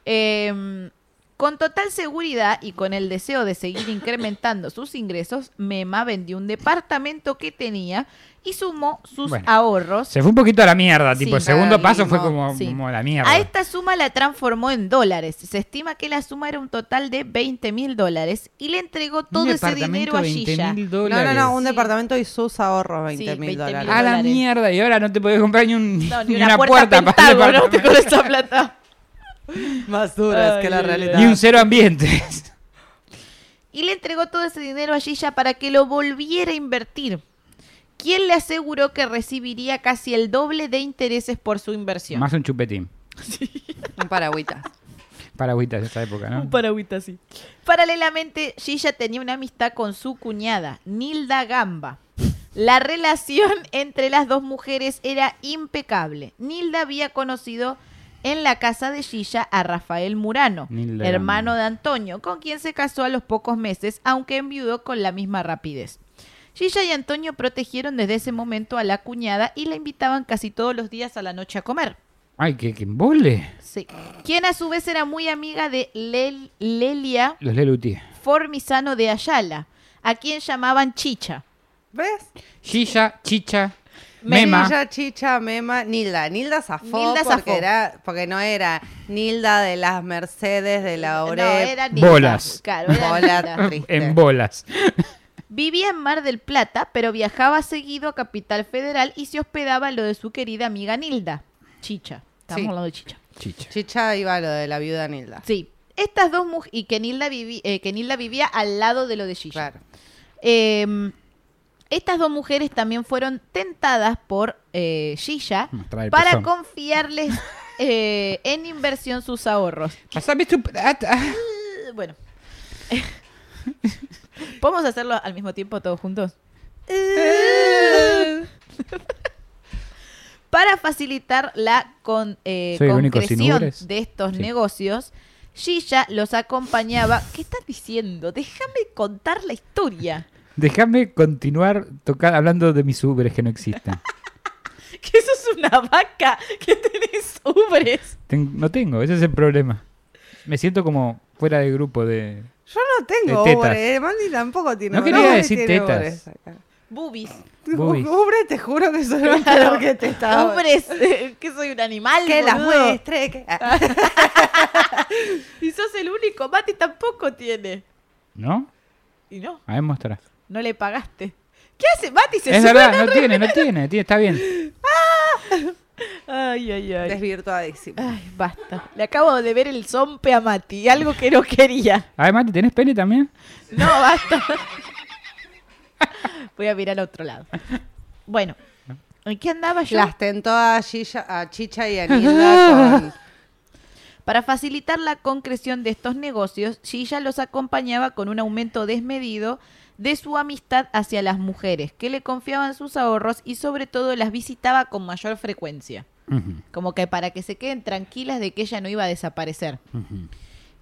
Speaker 2: Em, con total seguridad y con el deseo de seguir incrementando sus ingresos, Mema vendió un departamento que tenía y sumó sus
Speaker 4: Bueno,
Speaker 2: ahorros.
Speaker 4: Se fue un poquito a la mierda.
Speaker 2: Sí.
Speaker 4: tipo, el segundo paso fue como,
Speaker 2: sí.
Speaker 4: como la mierda.
Speaker 2: A esta suma la transformó en dólares. Se estima que la suma era un total de 20 mil dólares y le entregó todo ese dinero a
Speaker 4: 20
Speaker 2: Gilla.
Speaker 4: mil
Speaker 3: No,
Speaker 4: dólares.
Speaker 3: no, no, un
Speaker 2: Sí.
Speaker 3: departamento y sus ahorros,
Speaker 2: Sí,
Speaker 3: 20 mil
Speaker 2: 20.000
Speaker 3: dólares.
Speaker 4: A la mierda. Y ahora no te podés comprar ni, un,
Speaker 2: No, ni
Speaker 4: ni
Speaker 2: una, puerta,
Speaker 4: para el
Speaker 2: con
Speaker 4: departamento.
Speaker 2: esa plata. (laughs)
Speaker 3: Más duras
Speaker 2: Ay,
Speaker 3: que la realidad.
Speaker 4: Ni un cero ambientes.
Speaker 2: y le entregó todo ese dinero a Gilla para que lo volviera a invertir. Quien le aseguró que recibiría casi el doble de intereses por su inversión.
Speaker 4: Más un chupetín. (laughs)
Speaker 3: Un paragüitas.
Speaker 4: Paragüitas de esa época, ¿no?
Speaker 2: Un paragüita así. Paralelamente, Gilla tenía una amistad con su cuñada, Nilda Gamba. La relación (laughs) entre las dos mujeres era impecable. Nilda había conocido en la casa de Gilla a Rafael Murano,
Speaker 4: Nilda
Speaker 2: hermano
Speaker 4: Gamba.
Speaker 2: de Antonio, con quien se casó a los pocos meses, aunque enviudó con la misma rapidez. Gilla y Antonio protegieron desde ese momento a la cuñada y la invitaban casi todos los días a la noche a comer.
Speaker 4: Ay, que, que embole.
Speaker 2: Sí. Quien a su vez era muy amiga de Lel- Lelia
Speaker 4: Los.
Speaker 2: Formisano de Ayala, a quien llamaban Chicha.
Speaker 3: ¿Ves?
Speaker 4: Gilla, chicha, mema.
Speaker 3: Chicha, Mema, Nilda. Nilda zafó
Speaker 2: Nilda
Speaker 3: porque,
Speaker 2: zafó.
Speaker 3: Era, porque no era Nilda de las Mercedes, de la
Speaker 2: No,
Speaker 3: Oreb.
Speaker 2: era Nilda.
Speaker 4: Bolas.
Speaker 2: Claro, era
Speaker 3: Bola
Speaker 2: Nilda.
Speaker 3: triste.
Speaker 4: En bolas.
Speaker 2: Vivía en Mar del Plata, pero viajaba seguido a Capital Federal y se hospedaba en lo de su querida amiga Nilda. Chicha. Estamos
Speaker 3: Sí.
Speaker 2: hablando de Chicha.
Speaker 4: Chicha.
Speaker 3: Chicha iba a lo de la viuda Nilda.
Speaker 2: Sí. Estas dos mujeres. Y que Nilda, vivi- eh, que Nilda vivía al lado de lo de Chicha.
Speaker 3: Claro.
Speaker 2: Eh, estas dos mujeres también fueron tentadas por eh, Gilla
Speaker 4: Mostrar el
Speaker 2: para
Speaker 4: pezón.
Speaker 2: confiarles eh, en inversión sus ahorros.
Speaker 4: Pasame tu... ah, ah.
Speaker 2: Eh, Bueno. (laughs) ¿Podemos hacerlo al mismo tiempo todos juntos? (laughs) Para facilitar la con, eh,
Speaker 4: Soy el único sin
Speaker 2: concreción de estos
Speaker 4: Sí.
Speaker 2: negocios, Gilla los acompañaba. ¿Qué estás diciendo? Déjame contar la historia.
Speaker 4: Déjame continuar tocar, hablando de mis ubres que no existen. (laughs)
Speaker 2: Que eso es una vaca que tenés ubres.
Speaker 4: Ten- no tengo, ese es el problema. Me siento como fuera de grupo de...
Speaker 3: Yo no tengo
Speaker 4: De tetas.
Speaker 3: ubres. Mandy tampoco tiene
Speaker 4: No quería decir
Speaker 3: tiene
Speaker 4: tetas.
Speaker 3: acá.
Speaker 2: Bubis.
Speaker 4: Bubis.
Speaker 3: Ubre, te juro que más
Speaker 2: Claro.
Speaker 3: peor que tetas.
Speaker 2: Ubres. eh, que soy un animal.
Speaker 3: Que las muestre. Que... Ah. (laughs)
Speaker 2: Y sos el único. Mati tampoco tiene.
Speaker 4: ¿No?
Speaker 2: Y no,
Speaker 4: A ver, mostrar.
Speaker 2: no le pagaste. ¿Qué hace Mati? Se
Speaker 4: Es
Speaker 2: sube
Speaker 4: verdad, no tiene, no tiene, tiene, está bien. (laughs)
Speaker 2: Ay, ay, ay.
Speaker 3: Desvirtuadísimo.
Speaker 2: Ay, basta. Le acabo de ver el zompe a Mati, algo que no quería.
Speaker 4: A ver, Mati, ¿tenés pene también?
Speaker 2: No, basta. Voy a mirar al otro lado. Bueno, ¿en qué andaba yo?
Speaker 3: Las tentó a, Gilla- a Chicha y a Nilda con...
Speaker 2: Para facilitar la concreción de estos negocios, Gilla los acompañaba con un aumento desmedido de su amistad hacia las mujeres, que le confiaban sus ahorros y sobre todo las visitaba con mayor frecuencia. Como que para que se queden tranquilas de que ella no iba a desaparecer.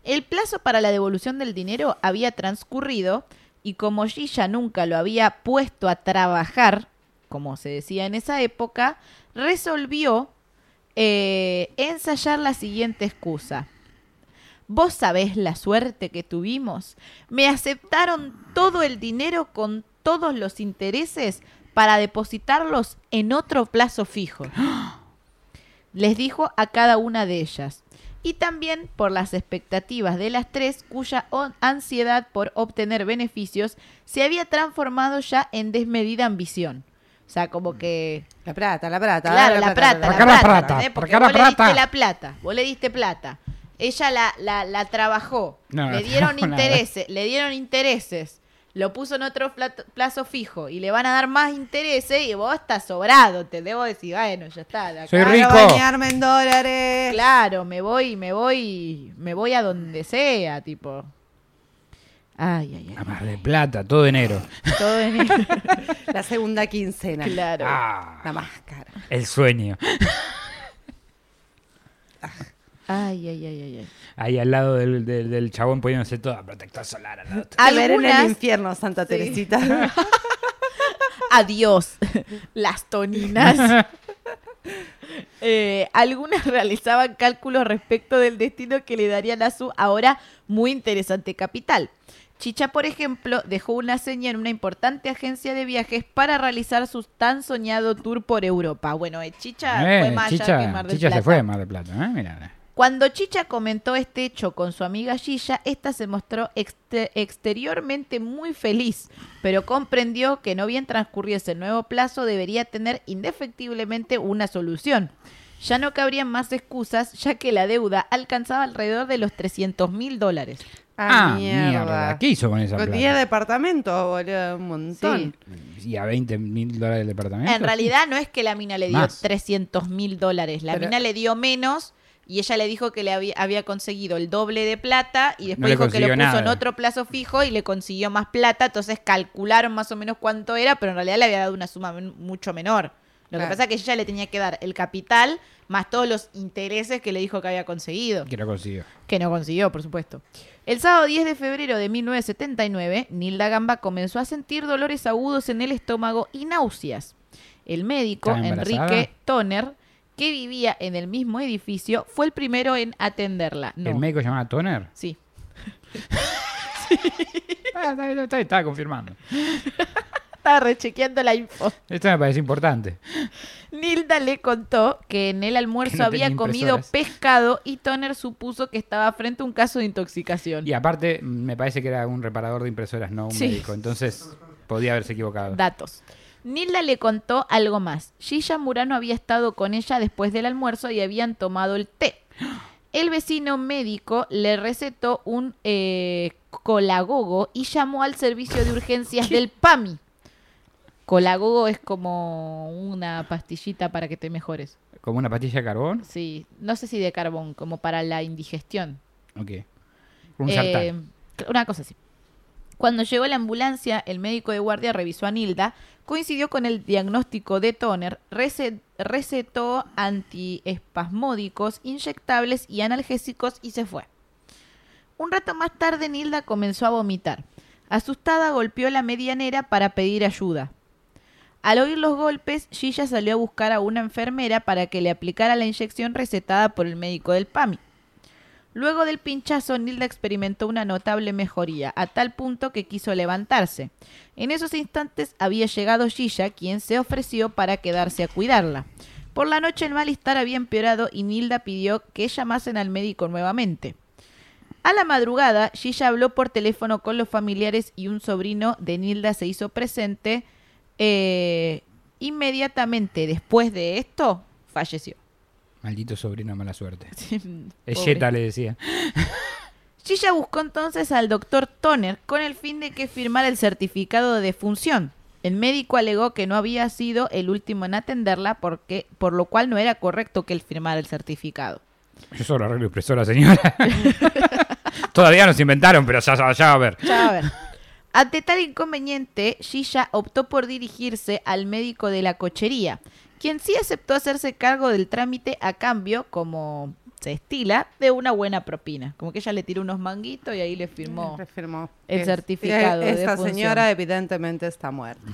Speaker 2: El plazo para la devolución del dinero había transcurrido y como Gilla nunca lo había puesto a trabajar, como se decía en esa época, resolvió eh, ensayar la siguiente excusa. Vos sabés la suerte que tuvimos. Me aceptaron todo el dinero con todos los intereses para depositarlos en otro plazo fijo. Les dijo a cada una de ellas. Y también por las expectativas de las tres cuya ansiedad por obtener beneficios se había transformado ya en desmedida ambición. O sea, como que
Speaker 3: La plata, la plata.
Speaker 2: Claro, la plata, la
Speaker 4: ¿Por qué la
Speaker 2: plata,
Speaker 4: plata?
Speaker 2: ¿entendés?
Speaker 4: ¿Por
Speaker 2: Porque vos le diste
Speaker 4: plata?
Speaker 2: la plata, vos le diste plata. Ella la, la, la trabajó,
Speaker 4: No,
Speaker 2: le
Speaker 4: no
Speaker 2: dieron (laughs)
Speaker 4: nada.
Speaker 2: intereses, le dieron intereses, lo puso en otro plazo fijo y le van a dar más intereses y vos estás sobrado, te debo decir, bueno, ya está. de acá-
Speaker 4: Soy
Speaker 3: bañarme en dólares.
Speaker 2: Claro, me voy, me voy, me voy a donde sea, tipo. Ay, ay, ay.
Speaker 4: Mar de Plata, todo enero.
Speaker 2: Todo en (laughs)
Speaker 3: La segunda quincena.
Speaker 2: Claro.
Speaker 4: Ah,
Speaker 3: La máscara.
Speaker 4: el sueño.
Speaker 2: Ay, ay, ay, ay, ay.
Speaker 4: Ahí al lado del, del, del chabón poniéndose toda protector solar al lado.
Speaker 3: A ver en el infierno, Santa Teresita. (laughs)
Speaker 2: Adiós, (laughs) las toninas. (laughs) Eh, algunas realizaban cálculos respecto del destino que le darían a su ahora muy interesante capital. Chicha, por ejemplo, dejó una seña en una importante agencia de viajes para realizar su tan soñado tour por Europa. Bueno, eh, Chicha
Speaker 4: Eh,
Speaker 2: fue más allá
Speaker 4: Chicha,
Speaker 2: que Mar del
Speaker 4: Chicha
Speaker 2: Plata.
Speaker 4: se fue de Mar del Plata, ¿eh? Mirá.
Speaker 2: Cuando Chicha comentó este hecho con su amiga Gilla, esta se mostró exte- exteriormente muy feliz, pero comprendió que no bien transcurriese el nuevo plazo debería tener indefectiblemente una solución. Ya no cabrían más excusas, ya que la deuda alcanzaba alrededor de los 300 mil dólares.
Speaker 4: Ah, mierda. ¿Qué hizo con esa plata?
Speaker 3: 10 departamentos, boludo, un montón.
Speaker 2: Sí.
Speaker 4: ¿Y a 20 mil dólares el departamento?
Speaker 2: En realidad no es que la mina le dio
Speaker 4: Más.
Speaker 2: 300 mil dólares, la
Speaker 3: Pero-
Speaker 2: mina le dio menos y ella le dijo que le había, había conseguido el doble de plata y después
Speaker 4: No le
Speaker 2: dijo que lo puso en otro plazo fijo y le consiguió más plata, entonces calcularon más o menos cuánto era, pero en realidad le había dado una suma mucho menor. Lo que
Speaker 3: Claro.
Speaker 2: pasa es que ella le tenía que dar el capital más todos los intereses que le dijo que había conseguido.
Speaker 4: Que lo consiguió.
Speaker 2: Que no consiguió, por supuesto. El sábado 10 de febrero de 1979, Nilda Gamba comenzó a sentir dolores agudos en el estómago y náuseas. El médico. Enrique Toner, que vivía en el mismo edificio, fue el primero en atenderla. No.
Speaker 4: ¿El médico se llamaba Toner?
Speaker 2: Sí. (laughs)
Speaker 4: Ah, está, bien, está bien, estaba confirmando.
Speaker 2: Estaba rechequeando la info.
Speaker 4: Esto me parece importante.
Speaker 2: Nilda le contó que en el almuerzo
Speaker 4: no
Speaker 2: había comido pescado y Toner supuso que estaba frente a un caso de intoxicación.
Speaker 4: Y aparte, me parece que era un reparador de impresoras, no un
Speaker 2: Sí.
Speaker 4: médico. Entonces, podía haberse equivocado.
Speaker 2: datos. Nilda le contó algo más. Gilla Murano había estado con ella después del almuerzo y habían tomado el té. El vecino médico le recetó un eh, colagogo y llamó al servicio de urgencias del PAMI. Colagogo es como una pastillita para que te mejores.
Speaker 4: ¿Como una pastilla de carbón?
Speaker 2: Sí, no sé si de carbón, como para la indigestión.
Speaker 4: Ok. Un
Speaker 2: Eh. Una cosa así. Cuando llegó la ambulancia, el médico de guardia revisó a Nilda, coincidió con el diagnóstico de Toner, rece- recetó antiespasmódicos, inyectables y analgésicos y se fue. Un rato más tarde Nilda comenzó a vomitar. Asustada golpeó la medianera para pedir ayuda. Al oír los golpes, Gilla salió a buscar a una enfermera para que le aplicara la inyección recetada por el médico del PAMI. Luego del pinchazo, Nilda experimentó una notable mejoría, a tal punto que quiso levantarse. En esos instantes había llegado Gilla, quien se ofreció para quedarse a cuidarla. Por la noche el malestar había empeorado y Nilda pidió que llamasen al médico nuevamente. A la madrugada, Gilla habló por teléfono con los familiares y un sobrino de Nilda se hizo presente. Eh, inmediatamente después de esto, falleció.
Speaker 4: Maldito sobrino, mala suerte. (laughs) Es. Jetta, le decía. (laughs)
Speaker 2: Gilla buscó entonces al doctor Toner con el fin de que firmara el certificado de defunción. El médico alegó que no había sido el último en atenderla porque, por lo cual no era correcto que él firmara el certificado.
Speaker 4: Yo solo arreglo impresora, señora. (laughs) Todavía nos inventaron, pero ya, ya, a ver.
Speaker 2: Ya, a ver. Ante tal inconveniente, Gilla optó por dirigirse al médico de la cochería, quien sí aceptó hacerse cargo del trámite a cambio, como se estila, de una buena propina. Como que ella le tiró unos manguitos y ahí le firmó. El
Speaker 3: Es-
Speaker 2: certificado de
Speaker 3: Esta
Speaker 2: defunción.
Speaker 3: señora evidentemente está muerta.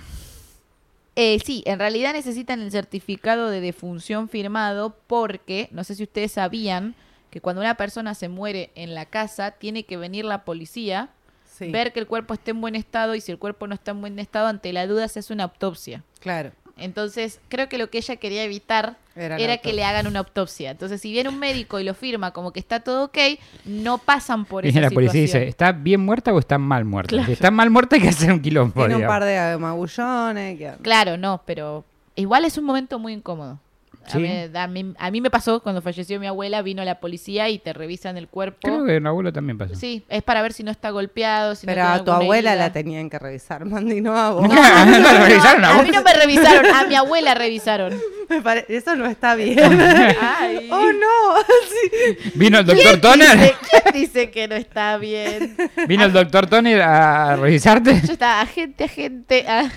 Speaker 2: Eh, sí, en realidad necesitan el certificado de defunción firmado porque, no sé si ustedes sabían, que cuando una persona se muere en la casa, tiene que venir la policía
Speaker 3: Sí.
Speaker 2: ver que el cuerpo esté en buen estado y si el cuerpo no está en buen estado, ante la duda se hace una autopsia.
Speaker 3: Claro.
Speaker 2: Entonces, creo que lo que ella quería evitar
Speaker 3: Era
Speaker 2: que le hagan una autopsia. Entonces, si viene un médico y lo firma como que está todo ok, no pasan por
Speaker 4: Viene
Speaker 2: esa
Speaker 4: la policía y
Speaker 2: situación.
Speaker 4: dice, ¿está bien muerta o está mal muerta? Si está mal muerta hay que hacer un quilombo.
Speaker 3: Tiene un par de magullones. que-
Speaker 2: Claro, no, pero igual es un momento muy incómodo. A,
Speaker 4: Sí.
Speaker 2: mí, a mí- a mí me pasó cuando falleció mi abuela, vino la policía y te revisan el cuerpo.
Speaker 4: Creo que en abuelo también pasó.
Speaker 2: Sí, es para ver si no está golpeado. Si
Speaker 3: Pero a tu abuela
Speaker 2: herida.
Speaker 3: la tenían que revisar, Mandy, no a vos. (laughs)
Speaker 4: No, no, revisaron a
Speaker 2: a
Speaker 4: vos.
Speaker 2: mí no me revisaron, a mi abuela revisaron. (laughs)
Speaker 3: Me pare- Eso no está bien. (laughs)
Speaker 2: Ay.
Speaker 3: oh, no. Sí.
Speaker 4: Vino el doctor
Speaker 2: ¿Quién
Speaker 4: Toner.
Speaker 2: dice, quién dice que no está bien?
Speaker 4: Vino el doctor Toner a revisarte.
Speaker 2: Yo estaba, agente, agente, ah,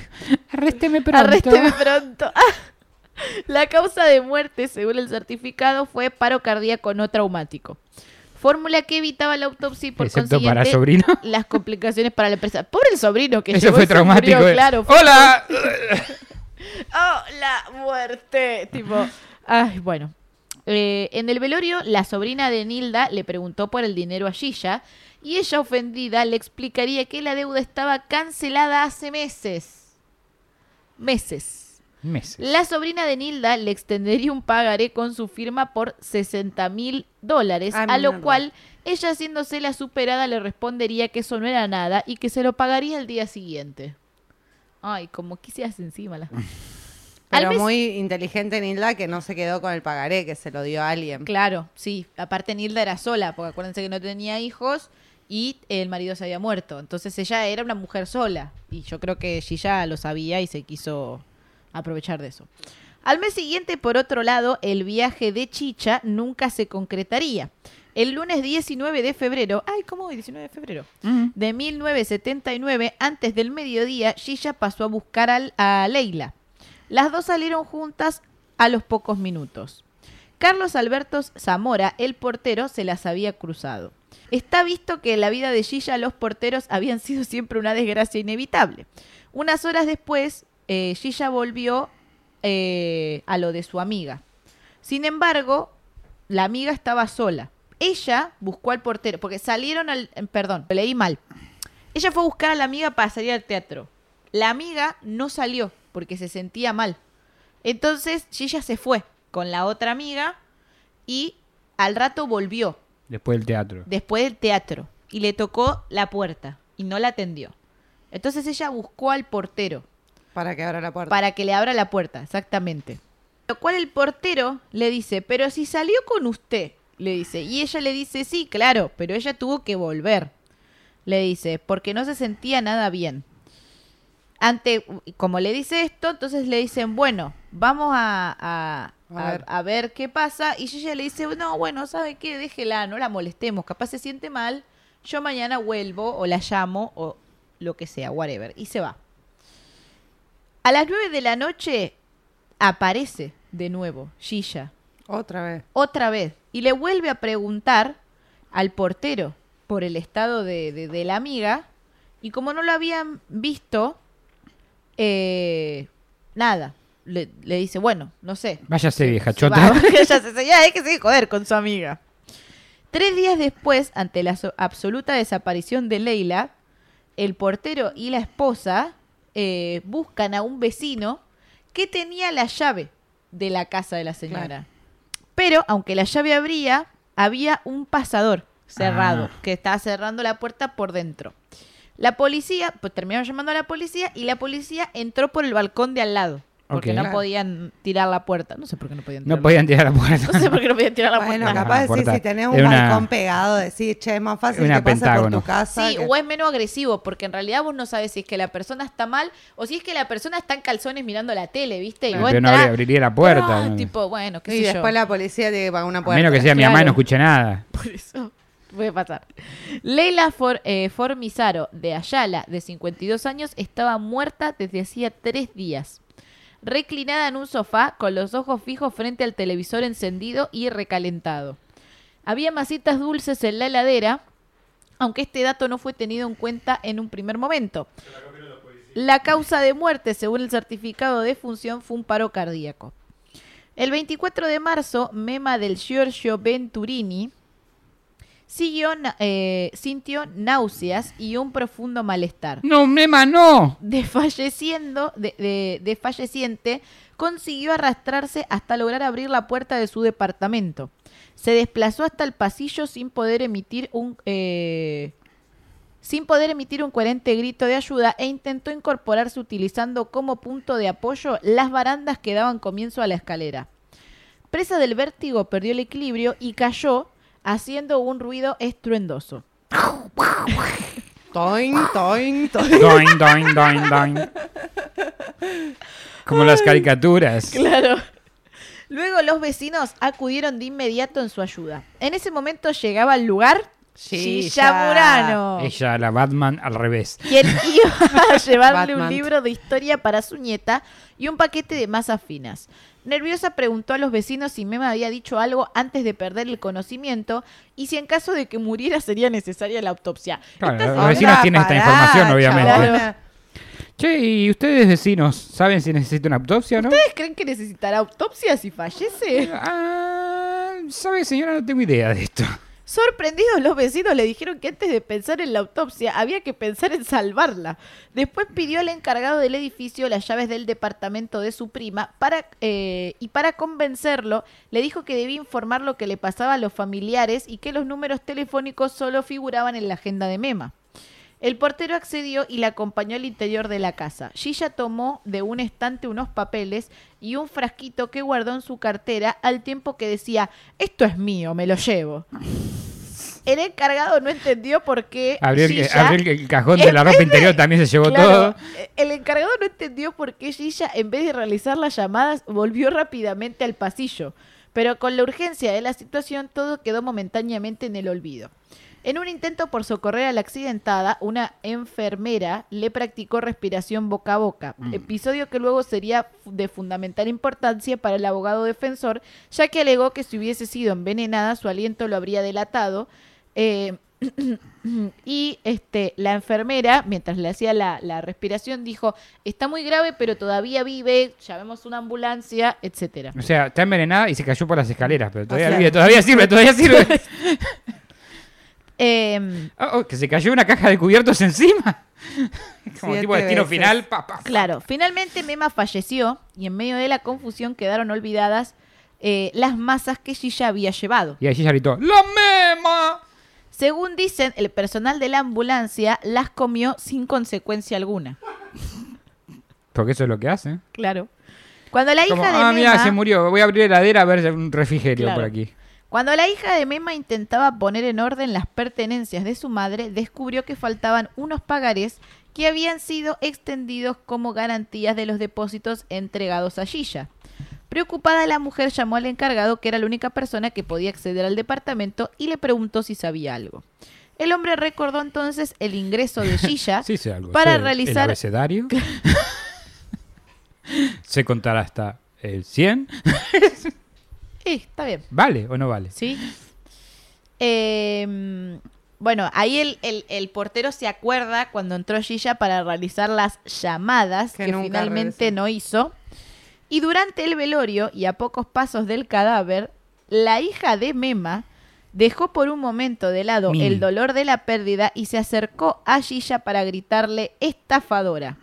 Speaker 4: Arrésteme pronto.
Speaker 2: arrésteme pronto. Ah. La causa de muerte, según el certificado, fue paro cardíaco no traumático. Fórmula que evitaba la autopsia y por
Speaker 4: Excepto para
Speaker 2: consiguiente
Speaker 4: sobrino. (laughs)
Speaker 2: las complicaciones para la empresa. Pobre el sobrino que
Speaker 4: Eso fue traumático.
Speaker 2: murió,
Speaker 4: eh.
Speaker 2: claro. fue-
Speaker 4: ¡Hola! (laughs)
Speaker 2: ¡Oh, la muerte! Tipo, ay, bueno. Eh, en el velorio, la sobrina de Nilda le preguntó por el dinero a Gilla y ella, ofendida, le explicaría que la deuda estaba cancelada hace meses. Meses.
Speaker 4: Meses.
Speaker 2: La sobrina de Nilda le extendería un pagaré con su firma por 60 mil dólares, a lo cual ella, haciéndose la superada, le respondería que eso no era nada y que se lo pagaría el día siguiente. Ay, como quisieras encima la... (laughs)
Speaker 3: Pero
Speaker 2: mes-
Speaker 3: muy inteligente Nilda que no se quedó con el pagaré, que se lo dio a alguien.
Speaker 2: Claro, sí. Aparte Nilda era sola, porque acuérdense que no tenía hijos y el marido se había muerto. Entonces ella era una mujer sola. Y yo creo que Gilla lo sabía y se quiso aprovechar de eso. Al mes siguiente, por otro lado, el viaje de Chicha nunca se concretaría. El lunes 19 de febrero, ay, ¿cómo hoy? 19 de febrero. De 1979, antes del mediodía, Gilla pasó a buscar al- a Leila. Las dos salieron juntas a los pocos minutos. Carlos Alberto Zamora, el portero, se las había cruzado. Está visto que en la vida de Gilla los porteros habían sido siempre una desgracia inevitable. Unas horas después, eh, Gilla volvió eh, a lo de su amiga. Sin embargo, la amiga estaba sola. Ella buscó al portero, porque salieron al... eh, Perdón, leí mal. Ella fue a buscar a la amiga para salir al teatro. La amiga no salió porque se sentía mal. Entonces Gilla se fue con la otra amiga y al rato volvió
Speaker 4: Después del teatro.
Speaker 2: después del teatro y le tocó la puerta y no la atendió. Entonces ella buscó al portero
Speaker 3: Para que abra la puerta.
Speaker 2: para que le abra la puerta, exactamente. Lo cual el portero le dice, pero si salió con usted, le dice. Y ella le dice, sí, claro, pero ella tuvo que volver. Le dice, porque no se sentía nada bien. Ante, como le dice esto, entonces le dicen, bueno, vamos a, a,
Speaker 3: A
Speaker 2: a-
Speaker 3: ver.
Speaker 2: a ver qué pasa. Y ella le dice, no, bueno, ¿sabe qué? Déjela, no la molestemos. Capaz se siente mal. Yo mañana vuelvo o la llamo o lo que sea, whatever. Y se va. A las 9 de la noche aparece de nuevo Gilla,
Speaker 3: Otra vez.
Speaker 2: otra vez, y le vuelve a preguntar al portero por el estado de, de- de la amiga, y como no lo habían visto, eh, nada, le, le dice, bueno, no sé.
Speaker 4: Váyase, vieja chota.
Speaker 2: va, (laughs) (laughs) ya se se- ya hay que seguir joder con su amiga. Tres días después, ante la so- absoluta desaparición de Leila, el portero y la esposa eh, buscan a un vecino que tenía la llave de la casa de la señora.
Speaker 3: Claro.
Speaker 2: Pero, aunque la llave abría, había un pasador cerrado
Speaker 4: Ah.
Speaker 2: que estaba cerrando la puerta por dentro. La policía, pues terminaron llamando a la policía y la policía entró por el balcón de al lado. Porque no
Speaker 3: Claro.
Speaker 2: podían tirar la puerta. No sé por qué no podían tirar
Speaker 4: No podían tirar la puerta. (laughs)
Speaker 2: no sé por qué no podían tirar la
Speaker 3: Bueno,
Speaker 2: puerta.
Speaker 3: capaz de decir, si tenés un
Speaker 4: una-
Speaker 3: balcón pegado, decir, che, es más fácil
Speaker 4: Una
Speaker 3: que pase por
Speaker 4: pentágono.
Speaker 3: tu casa.
Speaker 2: Sí,
Speaker 3: que-
Speaker 2: o es menos agresivo, porque en realidad vos no sabes si es que la persona está mal o si es que la persona está en calzones mirando la tele, ¿viste? Y
Speaker 4: Pero
Speaker 2: vos
Speaker 4: no
Speaker 2: entrás,
Speaker 4: abri- abriría la puerta.
Speaker 2: ¡ah!
Speaker 4: ¿no?
Speaker 2: tipo, bueno, qué
Speaker 3: y
Speaker 2: sé
Speaker 3: después
Speaker 2: yo.
Speaker 3: la policía tiene que pagar una
Speaker 4: A
Speaker 3: puerta.
Speaker 4: menos que sea mi mamá y no escuche nada. (laughs)
Speaker 2: Por eso puede pasar. Leila For- eh, Formizaro de Ayala, de 52 años, estaba muerta desde hacía tres días. Reclinada en un sofá, con los ojos fijos frente al televisor encendido y recalentado. Había masitas dulces en la heladera, aunque este dato no fue tenido en cuenta en un primer momento. La causa de muerte, según el certificado de función, fue un paro cardíaco. El 24 de marzo, Mema del Giorgio Venturini siguió, eh, sintió náuseas y un profundo malestar.
Speaker 4: No, Mema, no.
Speaker 2: Desfalleciendo, de, de- desfalleciente, consiguió arrastrarse hasta lograr abrir la puerta de su departamento. Se desplazó hasta el pasillo sin poder emitir un eh, sin poder emitir un coherente grito de ayuda e intentó incorporarse utilizando como punto de apoyo las barandas que daban comienzo a la escalera. Presa del vértigo, perdió el equilibrio y cayó haciendo un ruido estruendoso.
Speaker 3: Toin, toin, (laughs) toin.
Speaker 4: Doin, doin, doin, doin. Como las caricaturas.
Speaker 2: Claro. Luego los vecinos acudieron de inmediato en su ayuda. En ese momento llegaba al lugar
Speaker 3: Shisha
Speaker 2: Murano,
Speaker 4: Ella, la Batman, al revés.
Speaker 2: quien (laughs) iba a llevarle un libro de historia para su nieta y un paquete de masas finas. Nerviosa preguntó a los vecinos si Mema había dicho algo antes de perder el conocimiento y si en caso de que muriera sería necesaria la autopsia.
Speaker 4: Claro, los vecinos tienen esta información, obviamente. Che, ¿y ustedes vecinos saben si necesita una autopsia o no?
Speaker 2: ¿Ustedes creen que necesitará autopsia si fallece?
Speaker 4: Ah, ¿sabe, señora? No tengo idea de esto.
Speaker 2: Sorprendidos los vecinos le dijeron que antes de pensar en la autopsia había que pensar en salvarla. Después pidió al encargado del edificio las llaves del departamento de su prima para, eh, y para convencerlo le dijo que debía informar lo que le pasaba a los familiares y que los números telefónicos solo figuraban en la agenda de Mema. El portero accedió y la acompañó al interior de la casa. Gilla tomó de un estante unos papeles y un frasquito que guardó en su cartera al tiempo que decía, esto es mío, me lo llevo. (laughs) El encargado no entendió por qué
Speaker 4: Abrió el,
Speaker 2: Gilla-
Speaker 4: abrió el cajón de la ropa interior, también se llevó
Speaker 2: Claro,
Speaker 4: todo.
Speaker 2: El encargado no entendió por qué Gilla, en vez de realizar las llamadas, volvió rápidamente al pasillo. Pero con la urgencia de la situación, todo quedó momentáneamente en el olvido. En un intento por socorrer a la accidentada, una enfermera le practicó respiración boca a boca,
Speaker 4: Mm.
Speaker 2: episodio que luego sería de fundamental importancia para el abogado defensor, ya que alegó que si hubiese sido envenenada, su aliento lo habría delatado. eh, (clears throat) y este, la enfermera, mientras le hacía la, la respiración, dijo, está muy grave, pero todavía vive, llamemos una ambulancia, etcétera.
Speaker 4: O sea, está envenenada y se cayó por las escaleras, pero todavía,
Speaker 3: sea,
Speaker 4: vive, todavía sirve, todavía sirve. (laughs)
Speaker 2: Em,
Speaker 4: Oh, oh, que se cayó una caja de cubiertos encima. (laughs) Como tipo destino
Speaker 3: veces.
Speaker 4: final. pa, pa, pa.
Speaker 2: claro, finalmente Mema falleció y en medio de la confusión quedaron olvidadas eh, las masas que Gilla había llevado.
Speaker 4: Y allí gritó, ¡La mema!
Speaker 2: Según dicen, el personal de la ambulancia las comió sin consecuencia alguna.
Speaker 4: Porque eso es lo que hace.
Speaker 2: Claro. Cuando la hija de
Speaker 4: ah, mira,
Speaker 2: Mema...
Speaker 4: se murió. Voy a abrir la heladera a ver si hay un refrigerio
Speaker 2: Claro.
Speaker 4: por aquí.
Speaker 2: Cuando la hija de Mema intentaba poner en orden las pertenencias de su madre, descubrió que faltaban unos pagarés que habían sido extendidos como garantías de los depósitos entregados a Gilla. Preocupada, la mujer llamó al encargado, que era la única persona que podía acceder al departamento, y le preguntó si sabía algo. El hombre recordó entonces el ingreso de (laughs) Gilla
Speaker 4: Sí, algo.
Speaker 2: para
Speaker 4: Sé El
Speaker 2: realizar
Speaker 4: abecedario. (laughs) sé contar hasta el 100. (laughs)
Speaker 2: Eh, está bien.
Speaker 4: ¿Vale o no vale?
Speaker 2: ¿Sí? Eh, bueno, ahí el, el- el portero se acuerda cuando entró Gilla para realizar las llamadas que, finalmente
Speaker 3: regresó.
Speaker 2: no hizo. Y durante el velorio y a pocos pasos del cadáver, la hija de Mema dejó por un momento de lado el dolor de la pérdida y se acercó a Gilla para gritarle estafadora.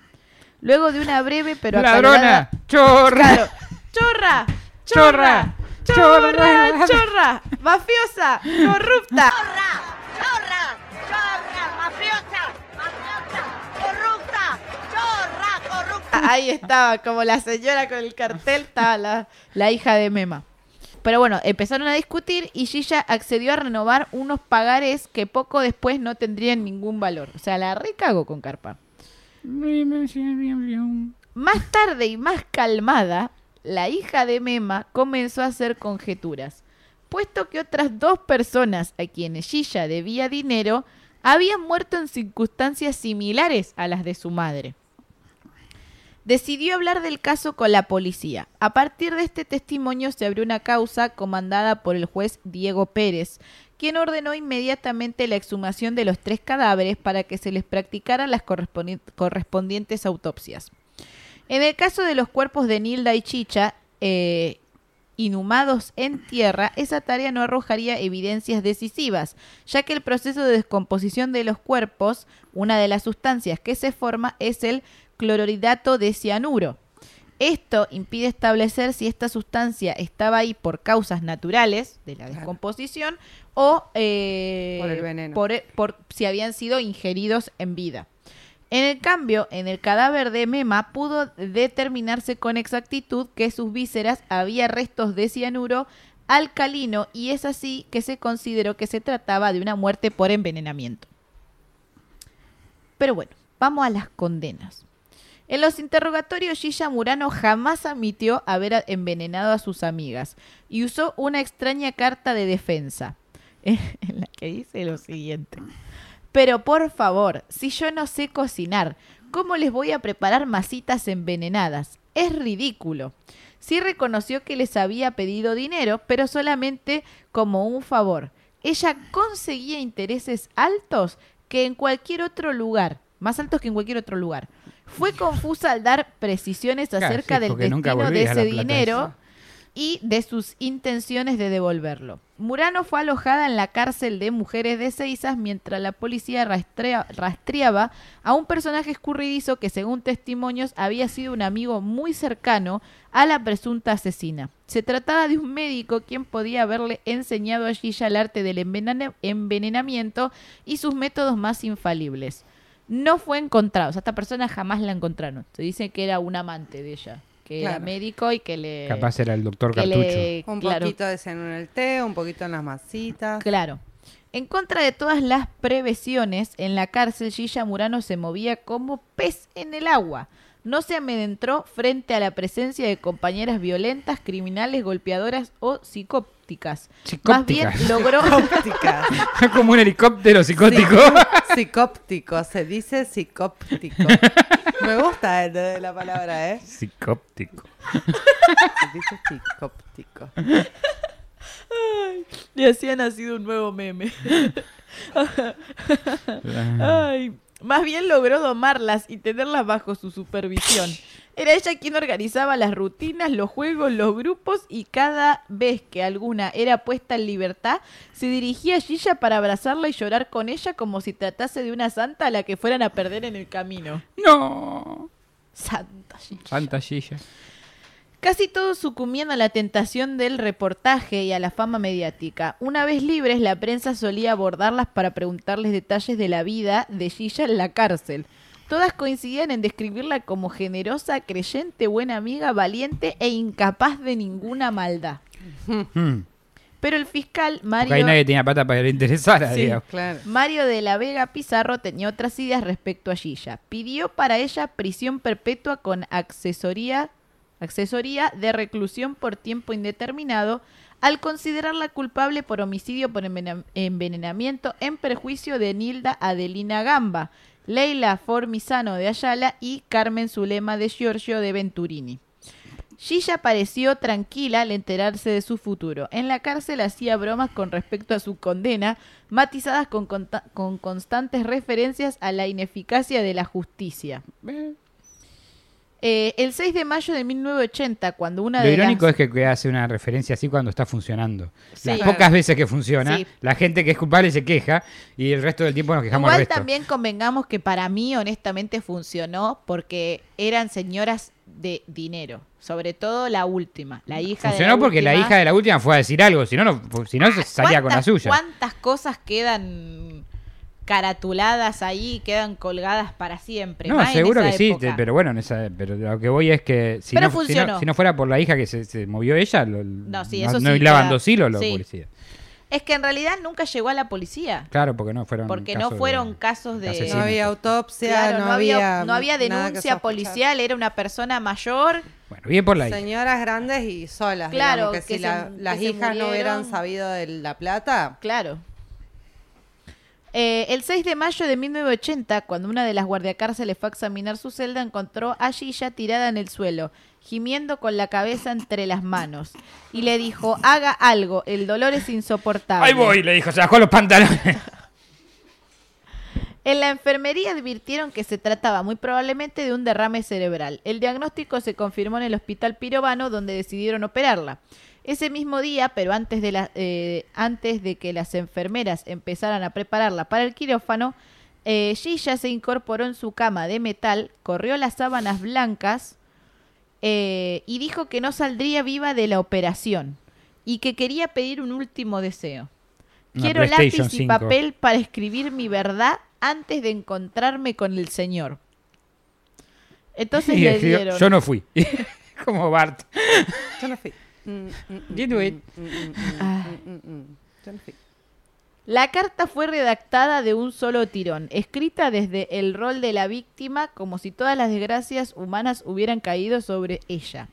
Speaker 2: Luego de una breve pero acalorada-
Speaker 4: ¡Ladrona! ¡Chorra!
Speaker 2: Claro. ¡Chorra! ¡Chorra! ¡Chorra!
Speaker 4: ¡Chorra!
Speaker 2: ¡Mafiosa! ¡Corrupta!
Speaker 6: ¡Chorra! ¡Chorra! ¡Chorra! ¡Mafiosa! ¡Mafiosa! ¡Corrupta! ¡Chorra! ¡Corrupta!
Speaker 2: Ahí estaba, como la señora con el cartel, estaba la, la hija de Mema. Pero bueno, empezaron a discutir y Gilla accedió a renovar unos pagares que poco después no tendrían ningún valor. O sea, la recago con Carpa. Más tarde y más calmada, la hija de Mema comenzó a hacer conjeturas, puesto que otras dos personas a quienes Gilla debía dinero habían muerto en circunstancias similares a las de su madre. Decidió hablar del caso con la policía. A partir de este testimonio se abrió una causa comandada por el juez Diego Pérez, quien ordenó inmediatamente la exhumación de los tres cadáveres para que se les practicaran las correspondi- correspondientes autopsias. En el caso de los cuerpos de Nilda y Chicha, eh, inhumados en tierra, esa tarea no arrojaría evidencias decisivas, ya que el proceso de descomposición de los cuerpos, una de las sustancias que se forma es el clorhidrato de cianuro. Esto impide establecer si esta sustancia estaba ahí por causas naturales de la
Speaker 3: Claro.
Speaker 2: descomposición o eh,
Speaker 3: Por el veneno.
Speaker 2: por- por si habían sido ingeridos en vida. En el cambio, en el cadáver de Mema pudo determinarse con exactitud que sus vísceras había restos de cianuro alcalino y es así que se consideró que se trataba de una muerte por envenenamiento. Pero bueno, vamos a las condenas. En los interrogatorios, Gilla Murano jamás admitió haber envenenado a sus amigas y usó una extraña carta de defensa, (laughs) en la que dice lo siguiente. Pero por favor, si yo no sé cocinar, ¿cómo les voy a preparar masitas envenenadas? Es ridículo. Sí reconoció que les había pedido dinero, pero solamente como un favor. Ella conseguía intereses altos que en cualquier otro lugar, más altos que en cualquier otro lugar. Fue confusa al dar precisiones
Speaker 4: Claro,
Speaker 2: acerca
Speaker 4: sí,
Speaker 2: del destino de ese dinero
Speaker 4: esa.
Speaker 2: Y de sus intenciones de devolverlo. Murano fue alojada en la cárcel de mujeres de Seizas mientras la policía rastrea- rastreaba a un personaje escurridizo que según testimonios había sido un amigo muy cercano a la presunta asesina. Se trataba de un médico quien podía haberle enseñado a Gilla el arte del envenena- envenenamiento y sus métodos más infalibles. No fue encontrado, o sea, esta persona jamás la encontraron. Se dice que era un amante de ella, que era médico y que le...
Speaker 4: Capaz era el doctor Cartucho.
Speaker 2: le-
Speaker 3: Un
Speaker 2: claro,
Speaker 3: poquito de cianuro en el té, un poquito en las masitas.
Speaker 2: Claro. En contra de todas las previsiones, en la cárcel Gilla Murano se movía como pez en el agua. No se amedrentó frente a la presencia de compañeras violentas, criminales, golpeadoras o psicópticas. Más bien
Speaker 4: Psicópticas.
Speaker 2: logró (laughs)
Speaker 3: Psicópticas. (laughs)
Speaker 4: Como un helicóptero psicótico.
Speaker 3: Psicóptico, se dice psicóptico. Me gusta el de la palabra, ¿eh?
Speaker 4: Psicóptico.
Speaker 3: Se dice psicóptico.
Speaker 2: y así ha nacido un nuevo meme. (laughs) Ay, más bien logró domarlas y tenerlas bajo su supervisión. Era ella quien organizaba las rutinas, los juegos, los grupos y cada vez que alguna era puesta en libertad, se dirigía a Gilla para abrazarla y llorar con ella como si tratase de una santa a la que fueran a perder en el camino.
Speaker 4: No.
Speaker 2: Santa Gilla.
Speaker 4: Santa Gilla.
Speaker 2: Casi todos sucumbían a la tentación del reportaje y a la fama mediática. Una vez libres, la prensa solía abordarlas para preguntarles detalles de la vida de Gilla en la cárcel. Todas coincidían en describirla como generosa, creyente, buena amiga, valiente e incapaz de ninguna maldad.
Speaker 4: Hmm.
Speaker 2: Pero el fiscal
Speaker 4: Porque
Speaker 2: Mario...
Speaker 4: ahí nadie tenía pata para que le interesara,
Speaker 2: Sí.
Speaker 4: digamos.
Speaker 3: Claro.
Speaker 2: Mario de la Vega Pizarro tenía otras ideas respecto a Gilla. Pidió para ella prisión perpetua con accesoría, accesoría de reclusión por tiempo indeterminado al considerarla culpable por homicidio por envenenamiento en perjuicio de Nilda Adelina Gamba, Leila Formisano de Ayala y Carmen Zulema de Giorgio de Venturini. Gilla pareció tranquila al enterarse de su futuro. En la cárcel hacía bromas con respecto a su condena, matizadas con, con constantes referencias a la ineficacia de la justicia. Eh, el 6 de mayo de 1980, cuando una
Speaker 4: Lo
Speaker 2: de
Speaker 4: irónico
Speaker 2: las...
Speaker 4: es que hace una referencia así cuando está funcionando.
Speaker 2: Sí.
Speaker 4: Las pocas veces que funciona,
Speaker 2: Sí.
Speaker 4: la gente que es culpable se queja y el resto del tiempo nos quejamos
Speaker 2: Igual
Speaker 4: resto.
Speaker 2: también convengamos que para mí honestamente funcionó porque eran señoras de dinero, sobre todo la última, la hija de
Speaker 4: Funcionó porque la hija de la última fue a decir algo, si no, no, si no se salía con la
Speaker 2: ¿Cuántas-
Speaker 4: suya.
Speaker 2: ¿Cuántas cosas quedan caratuladas ahí, quedan colgadas para siempre?
Speaker 4: No,
Speaker 2: más en
Speaker 4: seguro
Speaker 2: esa
Speaker 4: que sí,
Speaker 2: época?
Speaker 4: pero bueno, en esa, pero lo que voy es que si,
Speaker 2: Pero
Speaker 4: no, si, no,
Speaker 2: funcionó.
Speaker 4: si no fuera por la hija que se, se movió ella, lo-
Speaker 2: No, sí,
Speaker 4: no,
Speaker 2: eso
Speaker 4: no
Speaker 2: sí,
Speaker 4: hilaban dos hilos los
Speaker 2: sí.
Speaker 4: policías.
Speaker 2: Es que en realidad nunca llegó a la policía.
Speaker 4: Claro, porque no fueron
Speaker 2: Porque no
Speaker 4: casos de-
Speaker 2: fueron casos de...
Speaker 3: No había autopsia,
Speaker 2: Claro,
Speaker 3: no, había,
Speaker 2: no había denuncia policial, era una persona mayor.
Speaker 4: Bueno, bien por la hija.
Speaker 3: Señoras grandes y solas,
Speaker 2: Claro,
Speaker 3: digamos, que,
Speaker 2: que
Speaker 3: si
Speaker 2: se-
Speaker 3: la-
Speaker 2: que
Speaker 3: las hijas no hubieran sabido de la plata,
Speaker 2: Claro. Eh, el 6 de mayo de 1980, cuando una de las guardiacárceles fue a examinar su celda, encontró a Gilla tirada en el suelo, gimiendo con la cabeza entre las manos. Y le dijo, haga algo, el dolor es insoportable.
Speaker 4: Ahí voy, le dijo, se bajó los pantalones.
Speaker 2: En la enfermería advirtieron que se trataba muy probablemente de un derrame cerebral. El diagnóstico se confirmó en el hospital Pirovano, donde decidieron operarla. Ese mismo día, pero antes de, la- eh, antes de que las enfermeras empezaran a prepararla para el quirófano, eh, Gilla se incorporó en su cama de metal, corrió las sábanas blancas eh, y dijo que no saldría viva de la operación y que quería pedir un último deseo. Quiero lápiz y
Speaker 4: 5.
Speaker 2: papel para escribir mi verdad antes de encontrarme con el Señor. Entonces
Speaker 4: Y
Speaker 2: le dieron.
Speaker 4: Yo no fui. (laughs) Como Bart.
Speaker 3: Yo no fui.
Speaker 4: It.
Speaker 2: Ah. La carta fue redactada de un solo tirón, escrita desde el rol de la víctima como si todas las desgracias humanas hubieran caído sobre ella.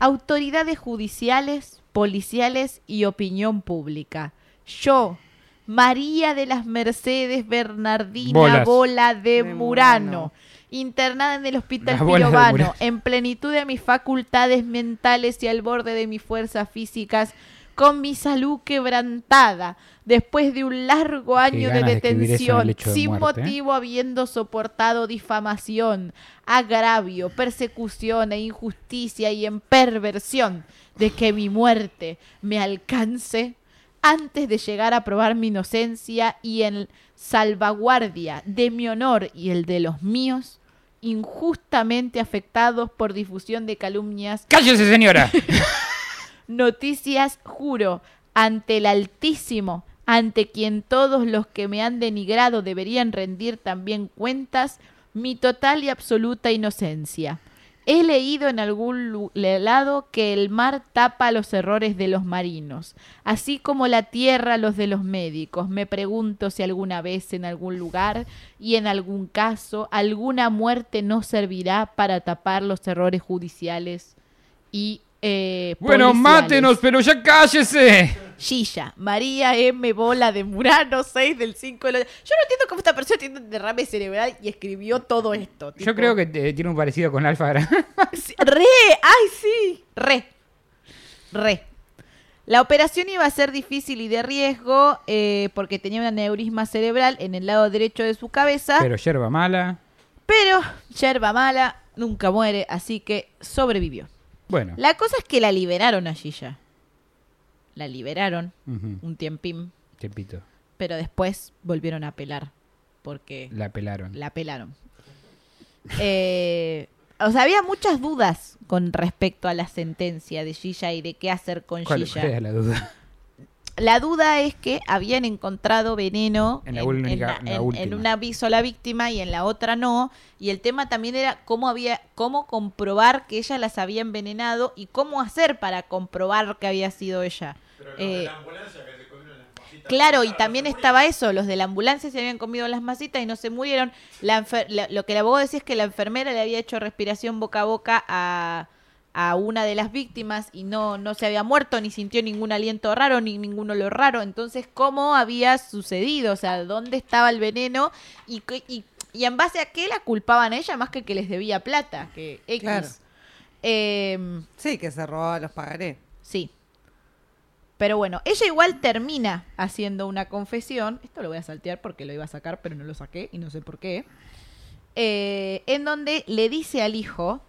Speaker 2: Autoridades judiciales, policiales y opinión pública. Yo, María de las Mercedes Bernardina
Speaker 4: Bolas.
Speaker 2: Bola de,
Speaker 3: De
Speaker 2: Murano,
Speaker 3: Murano.
Speaker 2: Internada en el hospital Pirovano, en plenitud de mis facultades mentales y al borde de mis fuerzas físicas, con mi salud quebrantada, después de un largo año de detención,
Speaker 4: de
Speaker 2: sin
Speaker 4: muerte, ¿eh?
Speaker 2: motivo habiendo soportado difamación, agravio, persecución e injusticia y en perversión de que mi muerte me alcance antes de llegar a probar mi inocencia y en salvaguardia de mi honor y el de los míos, injustamente afectados por difusión de calumnias
Speaker 4: ¡Cállese, señora! (laughs)
Speaker 2: Noticias, juro, ante el Altísimo, ante quien todos los que me han denigrado deberían rendir también cuentas, mi total y absoluta inocencia. He leído en algún lado que el mar tapa los errores de los marinos, así como la tierra los de los médicos. Me pregunto si alguna vez en algún lugar y en algún caso alguna muerte no servirá para tapar los errores judiciales y eh,
Speaker 4: bueno,
Speaker 2: policiales.
Speaker 4: mátenos, pero ya cállese.
Speaker 2: Gilla, María M. Bola de Murano, 6 del 5 de la... Yo no entiendo cómo esta persona tiene un derrame cerebral y escribió todo esto.
Speaker 4: Yo creo que eh, tiene un parecido con Alfa (laughs)
Speaker 2: Sí, ¡Re! ¡Ay, sí! ¡Re! ¡Re! La operación iba a ser difícil y de riesgo eh, porque tenía un aneurisma cerebral en el lado derecho de su cabeza, pero,
Speaker 4: Pero yerba mala.
Speaker 2: yerba mala nunca muere, así que sobrevivió.
Speaker 4: Bueno.
Speaker 2: La cosa es que la liberaron a Gilla. La liberaron un tiempín,
Speaker 4: Tiempito.
Speaker 2: pero después volvieron a apelar porque
Speaker 4: La pelaron.
Speaker 2: la pelaron. Eh, o sea, había muchas dudas con respecto a la sentencia de Gilla y de qué hacer con
Speaker 4: ¿Cuál,
Speaker 2: Gilla.
Speaker 4: cuál era la duda?
Speaker 2: La duda es que habían encontrado veneno
Speaker 4: En la única- en la
Speaker 2: en-
Speaker 4: última.
Speaker 2: en una sola víctima y en la otra no. Y el tema también era cómo había, cómo comprobar que ella las había envenenado y cómo hacer para comprobar que había sido ella. Eh, Claro, y también estaba eso, los de la ambulancia se habían comido las masitas y no se murieron. La enfer- la- lo que el abogado decía es que la enfermera le había hecho respiración boca a boca a, a una de las víctimas y no, no se había muerto, ni sintió ningún aliento raro, ni ningún olor raro. Entonces, ¿cómo había sucedido? O sea, ¿dónde estaba el veneno? Y, y, y en base a qué la culpaban a ella más que que les debía plata, que X.
Speaker 3: Claro.
Speaker 2: Em,
Speaker 3: Sí, que se robaba los pagaré.
Speaker 2: Sí. Pero bueno, ella igual termina haciendo una confesión. Esto lo voy a saltear porque lo iba a sacar, pero no lo saqué y no sé por qué. Eh, en donde le dice al hijo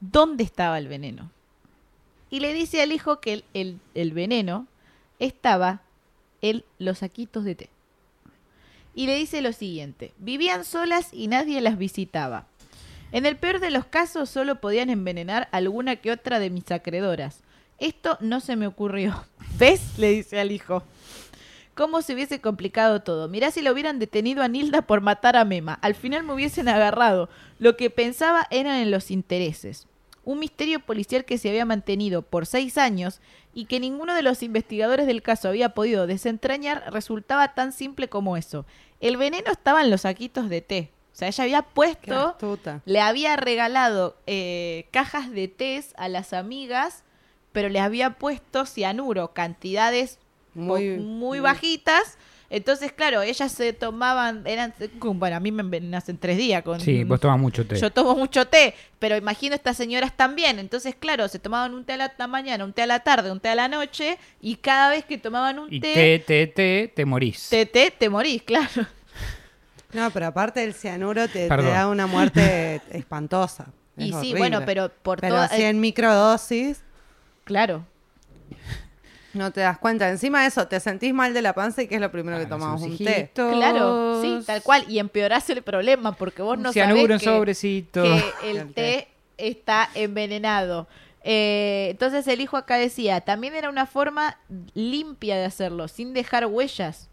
Speaker 2: dónde estaba el veneno. Y le dice al hijo que el, el- veneno estaba en los saquitos de té. Y le dice lo siguiente, vivían solas y nadie las visitaba. En el peor de los casos solo podían envenenar alguna que otra de mis acreedoras. Esto no se me ocurrió. (laughs) ¿Ves? le dice al hijo. ¿Cómo se hubiese complicado todo? Mirá si lo hubieran detenido a Nilda por matar a Mema. Al final me hubiesen agarrado. Lo que pensaba eran en los intereses. Un misterio policial que se había mantenido por seis años y que ninguno de los investigadores del caso había podido desentrañar resultaba tan simple como eso. El veneno estaba en los saquitos de té. O sea, ella había puesto le había regalado eh, cajas de tés a las amigas, pero le había puesto cianuro, cantidades
Speaker 3: Muy,
Speaker 2: muy, muy bajitas. Entonces, claro, ellas se tomaban, eran, bueno, a mí me envenenas en tres días con...
Speaker 4: Sí, vos tomás mucho té.
Speaker 2: Yo tomo mucho té, pero imagino estas señoras también. Entonces, claro, se tomaban un té a la, mañana, un té a la tarde, un té a la noche, y cada vez que tomaban un
Speaker 4: Y
Speaker 2: té,
Speaker 4: té, té, té, te morís.
Speaker 2: té, té, te morís, claro.
Speaker 3: No, pero aparte del cianuro te, da una muerte (laughs) espantosa. Es
Speaker 2: Y sí,
Speaker 3: horrible.
Speaker 2: bueno, pero por
Speaker 3: Pero
Speaker 2: toda-
Speaker 3: así
Speaker 2: eh,
Speaker 3: en microdosis
Speaker 2: Claro.
Speaker 3: No te das cuenta. Encima de eso, te sentís mal de la panza y que es lo primero que tomamos un té.
Speaker 2: Claro, sí, tal cual. Y empeorás el problema porque vos no
Speaker 4: cianuro en
Speaker 2: sabés que,
Speaker 4: sobrecito.
Speaker 2: que (laughs) el té está envenenado. Eh, entonces el hijo acá decía, también era una forma limpia de hacerlo, sin dejar huellas.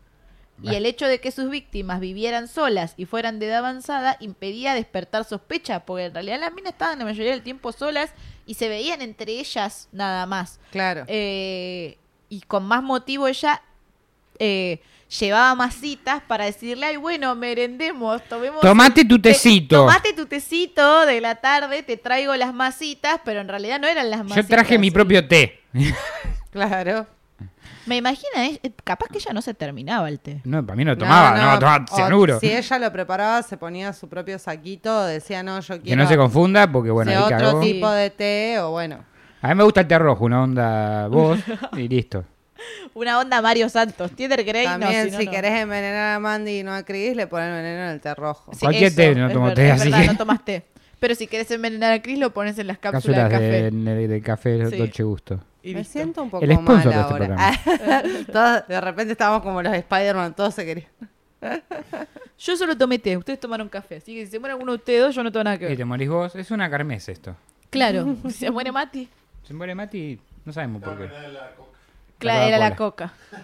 Speaker 2: Y el hecho de que sus víctimas vivieran solas y fueran de edad avanzada impedía despertar sospecha, porque en realidad las minas estaban la mayoría del tiempo solas y se veían entre ellas nada más.
Speaker 3: Claro.
Speaker 2: Eh, y con más motivo ella eh, llevaba masitas para decirle, ay, bueno, merendemos, tomemos...
Speaker 4: Tomate tu
Speaker 2: te-
Speaker 4: tecito.
Speaker 2: tomate tu tecito de la tarde, te traigo las masitas, pero en realidad no eran las masitas.
Speaker 4: Yo traje mi propio té. (laughs)
Speaker 3: Claro.
Speaker 2: Me imagina, eh, capaz que ella no se terminaba el té.
Speaker 4: No, para mí no tomaba, no, tomaba
Speaker 3: o
Speaker 4: cianuro.
Speaker 3: Si ella lo preparaba, se ponía su propio saquito, decía, no, yo quiero
Speaker 4: Que no se confunda, porque bueno, ahí
Speaker 3: otro
Speaker 4: cagó.
Speaker 3: tipo de té, o bueno.
Speaker 4: A mí me gusta el té rojo, una onda vos, (laughs) y listo.
Speaker 2: Una onda Mario Santos, Tinder Grey,
Speaker 3: También,
Speaker 2: no, si, no,
Speaker 3: si
Speaker 2: no.
Speaker 3: querés envenenar a Mandy y no a Chris, le ponen veneno en el té rojo.
Speaker 2: Sí,
Speaker 4: Cualquier
Speaker 2: eso,
Speaker 4: té, no tomo té,
Speaker 2: es
Speaker 4: así
Speaker 2: verdad,
Speaker 4: que-
Speaker 2: no tomas té. Pero si querés envenenar a Chris, lo pones en las cápsulas,
Speaker 4: Cápsulas
Speaker 2: de café.
Speaker 4: de, de, de café
Speaker 2: Sí.
Speaker 4: Dolce Gusto.
Speaker 2: Y
Speaker 3: Me siento un poco
Speaker 4: El sponsor
Speaker 3: mal
Speaker 4: de este
Speaker 3: ahora. (laughs) Todos- de repente estábamos como los Spider-Man, todos se querían.
Speaker 2: Yo solo tomé té, ustedes tomaron café. Así que si se muere alguno de ustedes dos, yo no tengo nada que
Speaker 4: Y
Speaker 2: ver.
Speaker 4: te morís vos, es una carmes esto.
Speaker 2: Claro, si (laughs) se muere Mati.
Speaker 4: Se muere Mati, no sabemos por qué.
Speaker 2: Claro, era la coca. (laughs)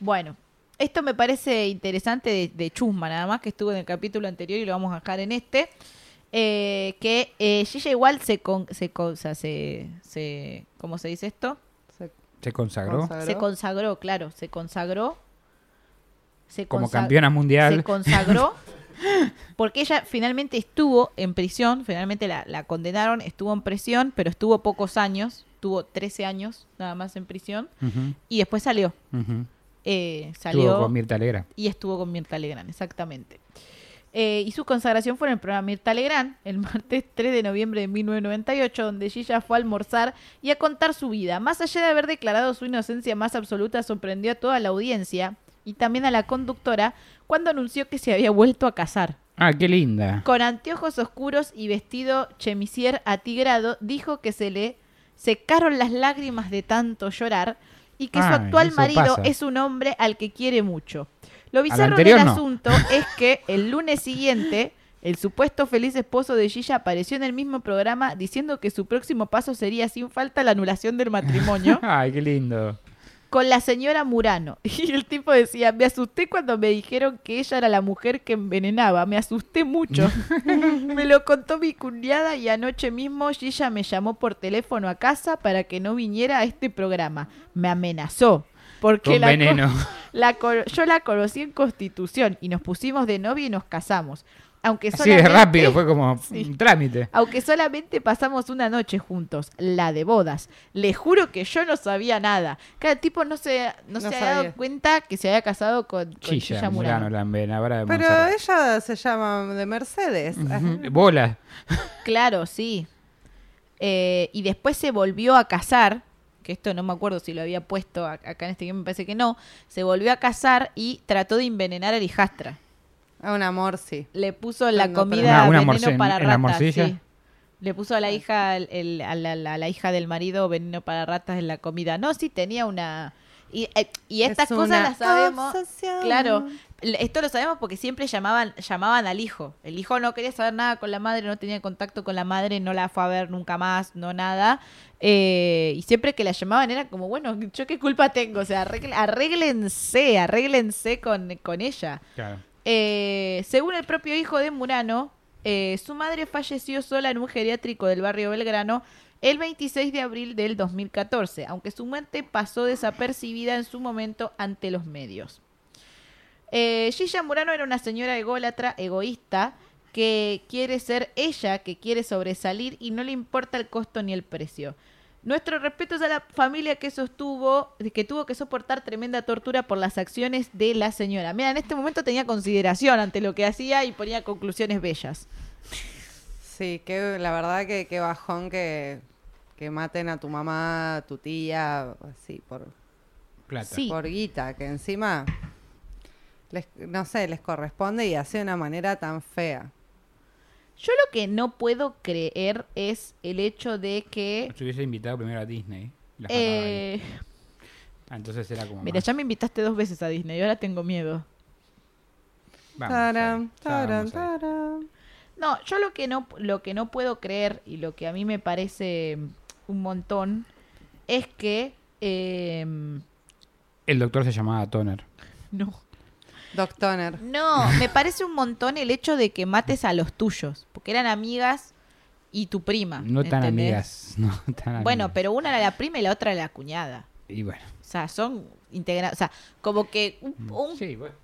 Speaker 2: Bueno, esto me parece interesante de, de Chusma, nada más, que estuvo en el capítulo anterior y lo vamos a dejar en este. eh, que eh, Gilla igual se, con, se, con- o sea, se, se- ¿Cómo se dice esto?
Speaker 3: Se
Speaker 4: Se consagró
Speaker 3: consagró.
Speaker 2: Se consagró, claro, se consagró. Se
Speaker 4: como campeona mundial.
Speaker 2: Se consagró (laughs) porque ella finalmente estuvo en prisión, finalmente la, la condenaron, estuvo en prisión, pero estuvo pocos años, tuvo 13 años nada más en prisión y después salió. Eh,
Speaker 4: Estuvo
Speaker 2: salió
Speaker 4: con Mirta Alegra.
Speaker 2: y estuvo con Mirta Legrand, exactamente. Eh, y su consagración fue en el programa Mirta Legrand, el (laughs) martes 3 de noviembre de 1998, donde Gilla fue a almorzar y a contar su vida. Más allá de haber declarado su inocencia más absoluta, sorprendió a toda la audiencia y también a la conductora cuando anunció que se había vuelto a casar.
Speaker 4: Ah, qué linda.
Speaker 2: Con anteojos oscuros y vestido chemisier atigrado, dijo que se le secaron las lágrimas de tanto llorar y que su
Speaker 4: Ay,
Speaker 2: actual marido
Speaker 4: pasa.
Speaker 2: es un hombre al que quiere mucho. Lo bizarro del
Speaker 4: no.
Speaker 2: asunto (laughs) es que el lunes siguiente, el supuesto feliz esposo de Gilla apareció en el mismo programa diciendo que su próximo paso sería sin falta la anulación del matrimonio (laughs)
Speaker 4: Ay, qué lindo.
Speaker 2: Con la señora Murano. (laughs) Y el tipo decía, me asusté cuando me dijeron que ella era la mujer que envenenaba, me asusté mucho. (laughs) me lo contó mi cuñada y anoche mismo Gilla me llamó por teléfono a casa para que no viniera a este programa. Me amenazó. Porque
Speaker 4: Con
Speaker 2: la
Speaker 4: veneno. (laughs)
Speaker 2: la yo la conocí en Constitución y nos pusimos de novio y nos casamos. Aunque solamente-
Speaker 4: rápido, fue como (laughs)
Speaker 2: Sí.
Speaker 4: un trámite.
Speaker 2: aunque solamente pasamos una noche juntos, la de bodas. Le juro que yo no sabía nada. Cada tipo no se, no
Speaker 3: No
Speaker 2: se había dado cuenta que se había casado con, con
Speaker 4: Chilla, Murano,
Speaker 2: Murano.
Speaker 4: la envenenadora de
Speaker 3: Pero ella se llama de Mercedes.
Speaker 4: Bola.
Speaker 2: Claro, sí. Eh, y después se volvió a casar, que esto no me acuerdo si lo había puesto acá en este guion, me parece que no. Se volvió a casar y trató de envenenar a la
Speaker 3: Ah, un amor, sí.
Speaker 2: Le puso la
Speaker 3: No, no,
Speaker 2: comida
Speaker 4: Una- una
Speaker 2: veneno para ratas.
Speaker 4: morcilla.
Speaker 2: sí. Le puso a la hija, el- el- a, la, la- la hija del marido veneno para ratas en la comida. No, sí tenía una. Y, eh, y estas
Speaker 3: Es
Speaker 2: cosas las sabemos.
Speaker 3: obsesión.
Speaker 2: Claro, esto lo sabemos porque siempre llamaban, llamaban al hijo. El hijo no quería saber nada con la madre, no tenía contacto con la madre, no la fue a ver nunca más, no nada. Eh, y siempre que la llamaban era como, bueno, yo qué culpa tengo, o sea, arregle- arréglense, arréglense con, con ella.
Speaker 4: Claro.
Speaker 2: Eh, según el propio hijo de Murano, eh, su madre falleció sola en un geriátrico del barrio Belgrano el 26 de abril del 2014, aunque su muerte pasó desapercibida en su momento ante los medios. Eh, Gilla Murano era una señora ególatra, egoísta, que quiere ser ella, que quiere sobresalir y no le importa el costo ni el precio. Nuestro respeto es a la familia que sostuvo, que tuvo que soportar tremenda tortura por las acciones de la señora. Mira, en este momento tenía consideración ante lo que hacía y ponía conclusiones bellas.
Speaker 3: Sí, que la verdad que, que bajón que, que maten a tu mamá, a tu tía, así, por,
Speaker 4: Plata.
Speaker 2: Sí.
Speaker 3: por guita, que encima... les, no sé, les corresponde y hace de una manera tan fea.
Speaker 2: Yo lo que no puedo creer es el hecho de que...
Speaker 4: Se hubiese invitado primero a Disney. y la sacaba ahí.
Speaker 2: eh,
Speaker 4: Ah, entonces era como.
Speaker 2: mira,
Speaker 4: más-
Speaker 2: ya me invitaste dos veces a Disney y ahora tengo miedo.
Speaker 4: Vamos vamos ahí.
Speaker 3: taran.
Speaker 2: No, yo lo que no, lo que no puedo creer y lo que a mí me parece un montón es que... eh,
Speaker 4: El doctor se llamaba Toner.
Speaker 2: no.
Speaker 3: Doc Toner.
Speaker 2: No, me parece un montón el hecho de que mates a los tuyos, porque eran amigas y tu prima.
Speaker 4: No tan
Speaker 2: ¿entendés?
Speaker 4: amigas. (laughs) No tan
Speaker 2: Bueno,
Speaker 4: amigas.
Speaker 2: pero una era la prima y la otra era la cuñada.
Speaker 4: Y bueno.
Speaker 2: O sea, son integrados. O sea, como que un, un-
Speaker 4: Mm. Sí, bueno.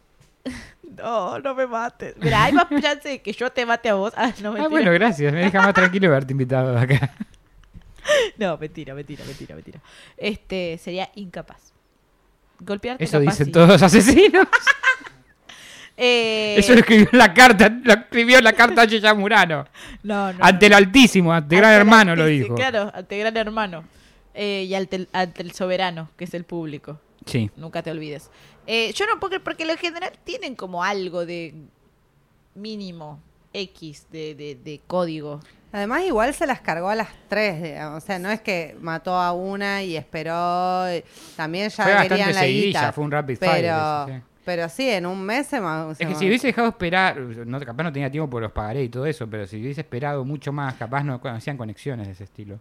Speaker 4: (laughs)
Speaker 2: No, no me mates. Mira, hay más chance de que yo te mate a vos. Ah, no,
Speaker 4: Ah, bueno, gracias. Me deja más tranquilo haberte invitado acá. (laughs)
Speaker 2: No, mentira, mentira, mentira, mentira. Este, sería incapaz. Golpearte
Speaker 4: Eso
Speaker 2: capaz
Speaker 4: dicen
Speaker 2: sí.
Speaker 4: todos los asesinos.
Speaker 2: Eh,
Speaker 4: Eso lo escribió en la carta, lo escribió en la carta Yeya Murano.
Speaker 2: No, no.
Speaker 4: Ante el Altísimo, ante Gran
Speaker 2: Ante el
Speaker 4: Hermano lo dijo.
Speaker 2: Claro, ante Gran Hermano. Eh, y ante el, ante el soberano, que es el público.
Speaker 4: Sí.
Speaker 2: Nunca te olvides. Eh, yo no puedo creer, porque en general tienen como algo de mínimo X de, de, de código.
Speaker 3: Además, igual se las cargó a las tres, digamos. O sea, no es que mató a una y esperó. También ya
Speaker 4: Fue bastante
Speaker 3: querían la
Speaker 4: seguidilla,
Speaker 3: guita.
Speaker 4: fue un rapid fire sí.
Speaker 3: Pero sí, en un mes se
Speaker 4: Es que si hubiese dejado esperar, no, capaz no tenía tiempo porque los pagaré y todo eso, pero si hubiese esperado mucho más, capaz no hacían conexiones de ese estilo.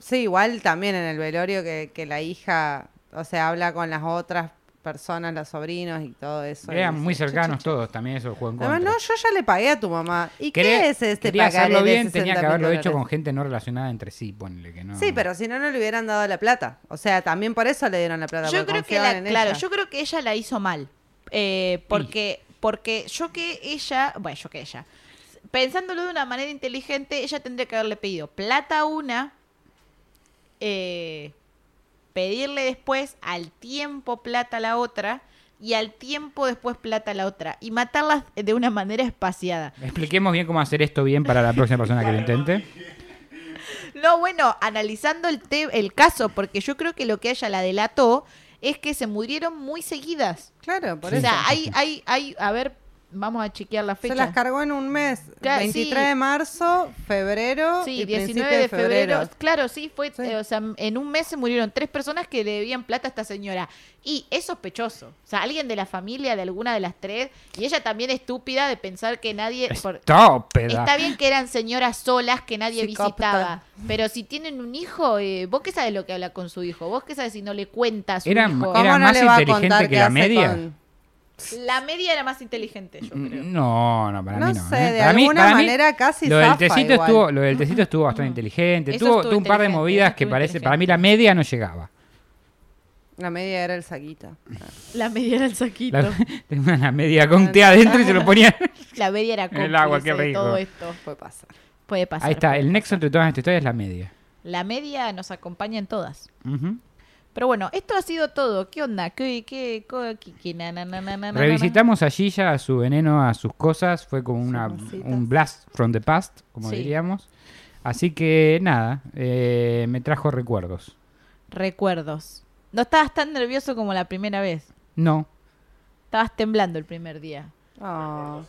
Speaker 3: Sí, igual también en el velorio que, que la hija, o sea, habla con las otras personas, los sobrinos y todo eso.
Speaker 4: Eran muy
Speaker 3: "Che,
Speaker 4: cercanos
Speaker 3: che, che".
Speaker 4: todos, también eso jugó en contra.
Speaker 3: Además, no, yo ya le pagué a tu mamá. ¿Y
Speaker 4: Quería-
Speaker 3: qué es este pagaré
Speaker 4: hacerlo
Speaker 3: de
Speaker 4: bien, tenía que
Speaker 3: 60
Speaker 4: haberlo hecho con gente no relacionada entre sí, ponle que no.
Speaker 3: Sí, pero si no, no le hubieran dado la plata. O sea, también por eso le dieron la plata.
Speaker 2: Yo creo que
Speaker 3: confiaban
Speaker 2: la,
Speaker 3: en
Speaker 2: claro,
Speaker 3: ella.
Speaker 2: yo creo que ella la hizo mal. Eh, porque, porque yo que ella, bueno, yo que ella, pensándolo de una manera inteligente, ella tendría que haberle pedido plata a una, eh, pedirle después al tiempo plata a la otra y al tiempo después plata a la otra y matarlas de una manera espaciada.
Speaker 4: Expliquemos bien cómo hacer esto bien para la próxima persona que lo intente.
Speaker 2: No, bueno, analizando el, te- el caso, porque yo creo que lo que ella la delató es que se murieron muy seguidas.
Speaker 3: Claro, por
Speaker 2: o
Speaker 3: eso.
Speaker 2: sea, hay, hay, hay, a ver, vamos a chequear la
Speaker 3: Se
Speaker 2: fecha.
Speaker 3: las cargó en un mes.
Speaker 2: Claro,
Speaker 3: 23
Speaker 2: sí.
Speaker 3: de marzo, febrero
Speaker 2: Sí,
Speaker 3: y
Speaker 2: 19
Speaker 3: principio
Speaker 2: de febrero. Claro, sí, fue,
Speaker 3: Sí.
Speaker 2: eh, o sea, en un mes se murieron tres personas que le debían plata a esta señora. Y es sospechoso. O sea, alguien de la familia de alguna de las tres, y ella también estúpida de pensar que nadie... por-. Está bien que eran señoras solas que nadie
Speaker 3: Psicópata.
Speaker 2: visitaba, pero si tienen un hijo, eh, vos qué sabes lo que habla con su hijo, vos qué sabes si no le cuenta a su
Speaker 4: Era-
Speaker 2: hijo.
Speaker 4: era-
Speaker 3: ¿Cómo no
Speaker 4: más
Speaker 3: le va a
Speaker 4: inteligente
Speaker 3: contar
Speaker 4: que la media?
Speaker 3: con-
Speaker 2: La media era más inteligente, yo creo.
Speaker 4: No, no, para
Speaker 3: No
Speaker 4: mí no.
Speaker 3: sé,
Speaker 4: ¿eh?
Speaker 3: de
Speaker 4: Para mí-
Speaker 3: alguna
Speaker 4: para mí,
Speaker 3: manera casi
Speaker 4: lo del tecito
Speaker 3: igual.
Speaker 4: estuvo, lo del tecito estuvo bastante (laughs) inteligente. Tuvo, un par de movidas que parece, para mí la media no llegaba.
Speaker 3: La media era el saquito.
Speaker 2: La media era el saquito.
Speaker 4: La, (laughs)
Speaker 2: La,
Speaker 4: tenía una media con té adentro y se lo ponía.
Speaker 2: media era (laughs)
Speaker 4: El agua, qué rico.
Speaker 2: todo esto.
Speaker 3: Puede pasar.
Speaker 2: Puede pasar.
Speaker 4: Ahí está, el nexo entre todas estas historias es la media.
Speaker 2: La media nos acompaña en todas.
Speaker 4: Ujú.
Speaker 2: Pero bueno, esto ha sido todo. ¿Qué onda? ¿Qué, qué, qué- qué- na, na, na,
Speaker 4: Revisitamos a Gilla, a su veneno, a sus cosas. Fue como una, un blast from the past, como
Speaker 2: Sí.
Speaker 4: diríamos. Así que nada, eh, me trajo recuerdos.
Speaker 2: Recuerdos. No estabas tan nervioso como la primera vez.
Speaker 4: No,
Speaker 2: Estabas temblando el primer día.
Speaker 3: Oh.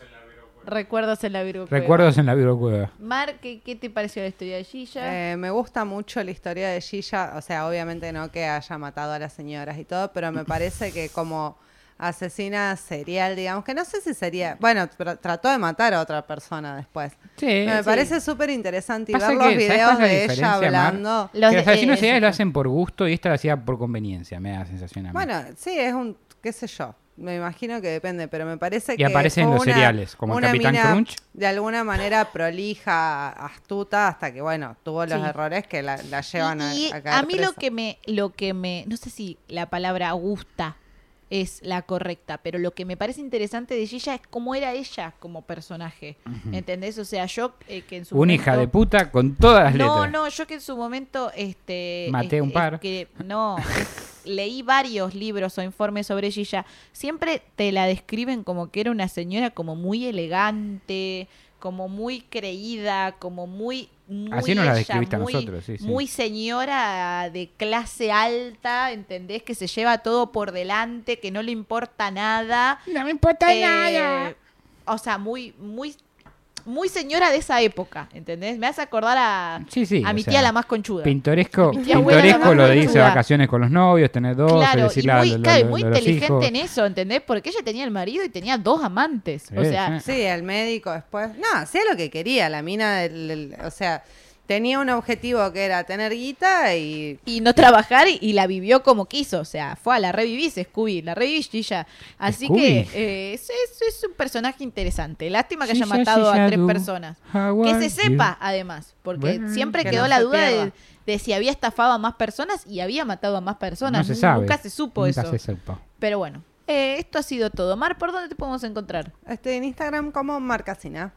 Speaker 2: Recuerdos en la Virgo Cueva.
Speaker 4: recuerdos en la Cueva.
Speaker 2: Mar, ¿qué, qué te pareció la historia de Gilla?
Speaker 3: Eh, me gusta mucho la historia de Gilla, o sea, obviamente no que haya matado a las señoras y todo, pero me (laughs) parece que como asesina serial, digamos, que no sé si sería, bueno, pero trató de matar a otra persona después.
Speaker 4: Sí,
Speaker 3: me
Speaker 4: sí.
Speaker 3: parece súper interesante y ver
Speaker 4: que,
Speaker 3: los
Speaker 4: ¿sabes
Speaker 3: videos de ella hablando.
Speaker 2: Los
Speaker 4: que los asesinos
Speaker 2: eh,
Speaker 4: seriales lo hacen por gusto y esta lo hacía por conveniencia, me da la sensación a mí.
Speaker 3: Bueno, sí, es un, qué sé yo, me imagino que depende, pero me parece
Speaker 4: Y
Speaker 3: que
Speaker 4: aparece en
Speaker 3: fue
Speaker 4: los
Speaker 3: una-
Speaker 4: cereales, como el Capitán
Speaker 3: mina
Speaker 4: Crunch.
Speaker 3: De alguna manera prolija, astuta, hasta que, bueno, tuvo los
Speaker 2: Sí.
Speaker 3: errores que la, la llevan a,
Speaker 2: y, y
Speaker 3: a caer
Speaker 2: mí lo que me lo que me no sé si la palabra gusta es la correcta pero lo que me parece interesante de Gilla es cómo era ella como personaje ¿entendés? o sea yo eh, que en su
Speaker 4: Una
Speaker 2: momento-
Speaker 4: hija de puta con todas las
Speaker 2: no
Speaker 4: letras.
Speaker 2: no yo que en su momento este
Speaker 4: Maté
Speaker 2: este,
Speaker 4: un par.
Speaker 2: es que- no es- leí varios libros o informes sobre Gilla siempre te la describen como que era una señora como muy elegante como muy creída como muy muy
Speaker 4: Así nos la
Speaker 2: ella,
Speaker 4: describiste a
Speaker 2: muy-
Speaker 4: nosotros, sí, sí.
Speaker 2: Muy señora de clase alta, ¿entendés? Que se lleva todo por delante, que no le importa nada.
Speaker 4: No me importa
Speaker 2: Eh, O sea, muy, muy, muy señora de esa época, ¿entendés? Me hace acordar a,
Speaker 4: Sí, sí.
Speaker 2: a
Speaker 4: o
Speaker 2: mi
Speaker 4: sea,
Speaker 2: tía la más conchuda.
Speaker 4: Pintoresco, pintoresco lo de irse de vacaciones con los novios, tener dos,
Speaker 2: Claro, y muy,
Speaker 4: lo- lo-
Speaker 2: claro, y
Speaker 4: lo-
Speaker 2: muy inteligente en eso, ¿entendés? Porque ella tenía el marido y tenía dos amantes. o
Speaker 4: Sí,
Speaker 2: sea,
Speaker 4: sí.
Speaker 3: Sí, el médico después. No, hacía lo que quería. La mina, del- del- o sea, tenía un objetivo que era tener guita y.
Speaker 2: y no trabajar y, y la vivió como quiso. O sea, fue a la revivís, Scooby, la revivís Gilla. Así
Speaker 4: Scooby.
Speaker 2: que eh, es, es- es un personaje interesante. Lástima que haya
Speaker 4: Gilla,
Speaker 2: matado a tres personas. Que se
Speaker 4: you?
Speaker 2: sepa, además, porque
Speaker 4: Bueno,
Speaker 2: siempre
Speaker 3: que
Speaker 2: quedó
Speaker 3: no
Speaker 2: la duda de, si había estafado a más personas y había matado a más personas.
Speaker 4: No se
Speaker 2: Nu-
Speaker 4: sabe.
Speaker 2: Nunca se supo
Speaker 4: Nunca
Speaker 2: eso.
Speaker 4: se supo.
Speaker 2: Pero bueno, eh, esto ha sido todo. Mar, ¿por dónde te podemos encontrar?
Speaker 3: Estoy en Instagram como Marcasina.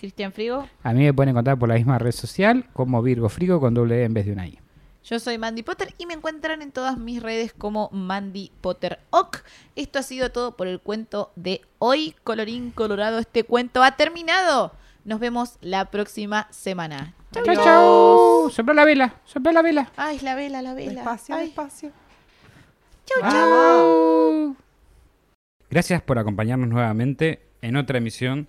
Speaker 2: Cristian Frigo.
Speaker 4: A mí me pueden encontrar por la misma red social como Virgo Frigo con doble E en vez de una I.
Speaker 2: Yo soy Mandy Potter y me encuentran en todas mis redes como Mandy Potter Ock. Esto ha sido todo por el cuento de hoy. Colorín colorado, este cuento ha terminado. Nos vemos la próxima semana.
Speaker 4: Chau,
Speaker 2: Chau,
Speaker 4: chau. Sopla la vela, sopla la vela.
Speaker 2: Ay, la vela, la vela.
Speaker 3: Despacio,
Speaker 2: Ay,
Speaker 3: despacio.
Speaker 2: chau, chau.
Speaker 4: Chau.
Speaker 7: Gracias por acompañarnos nuevamente en otra emisión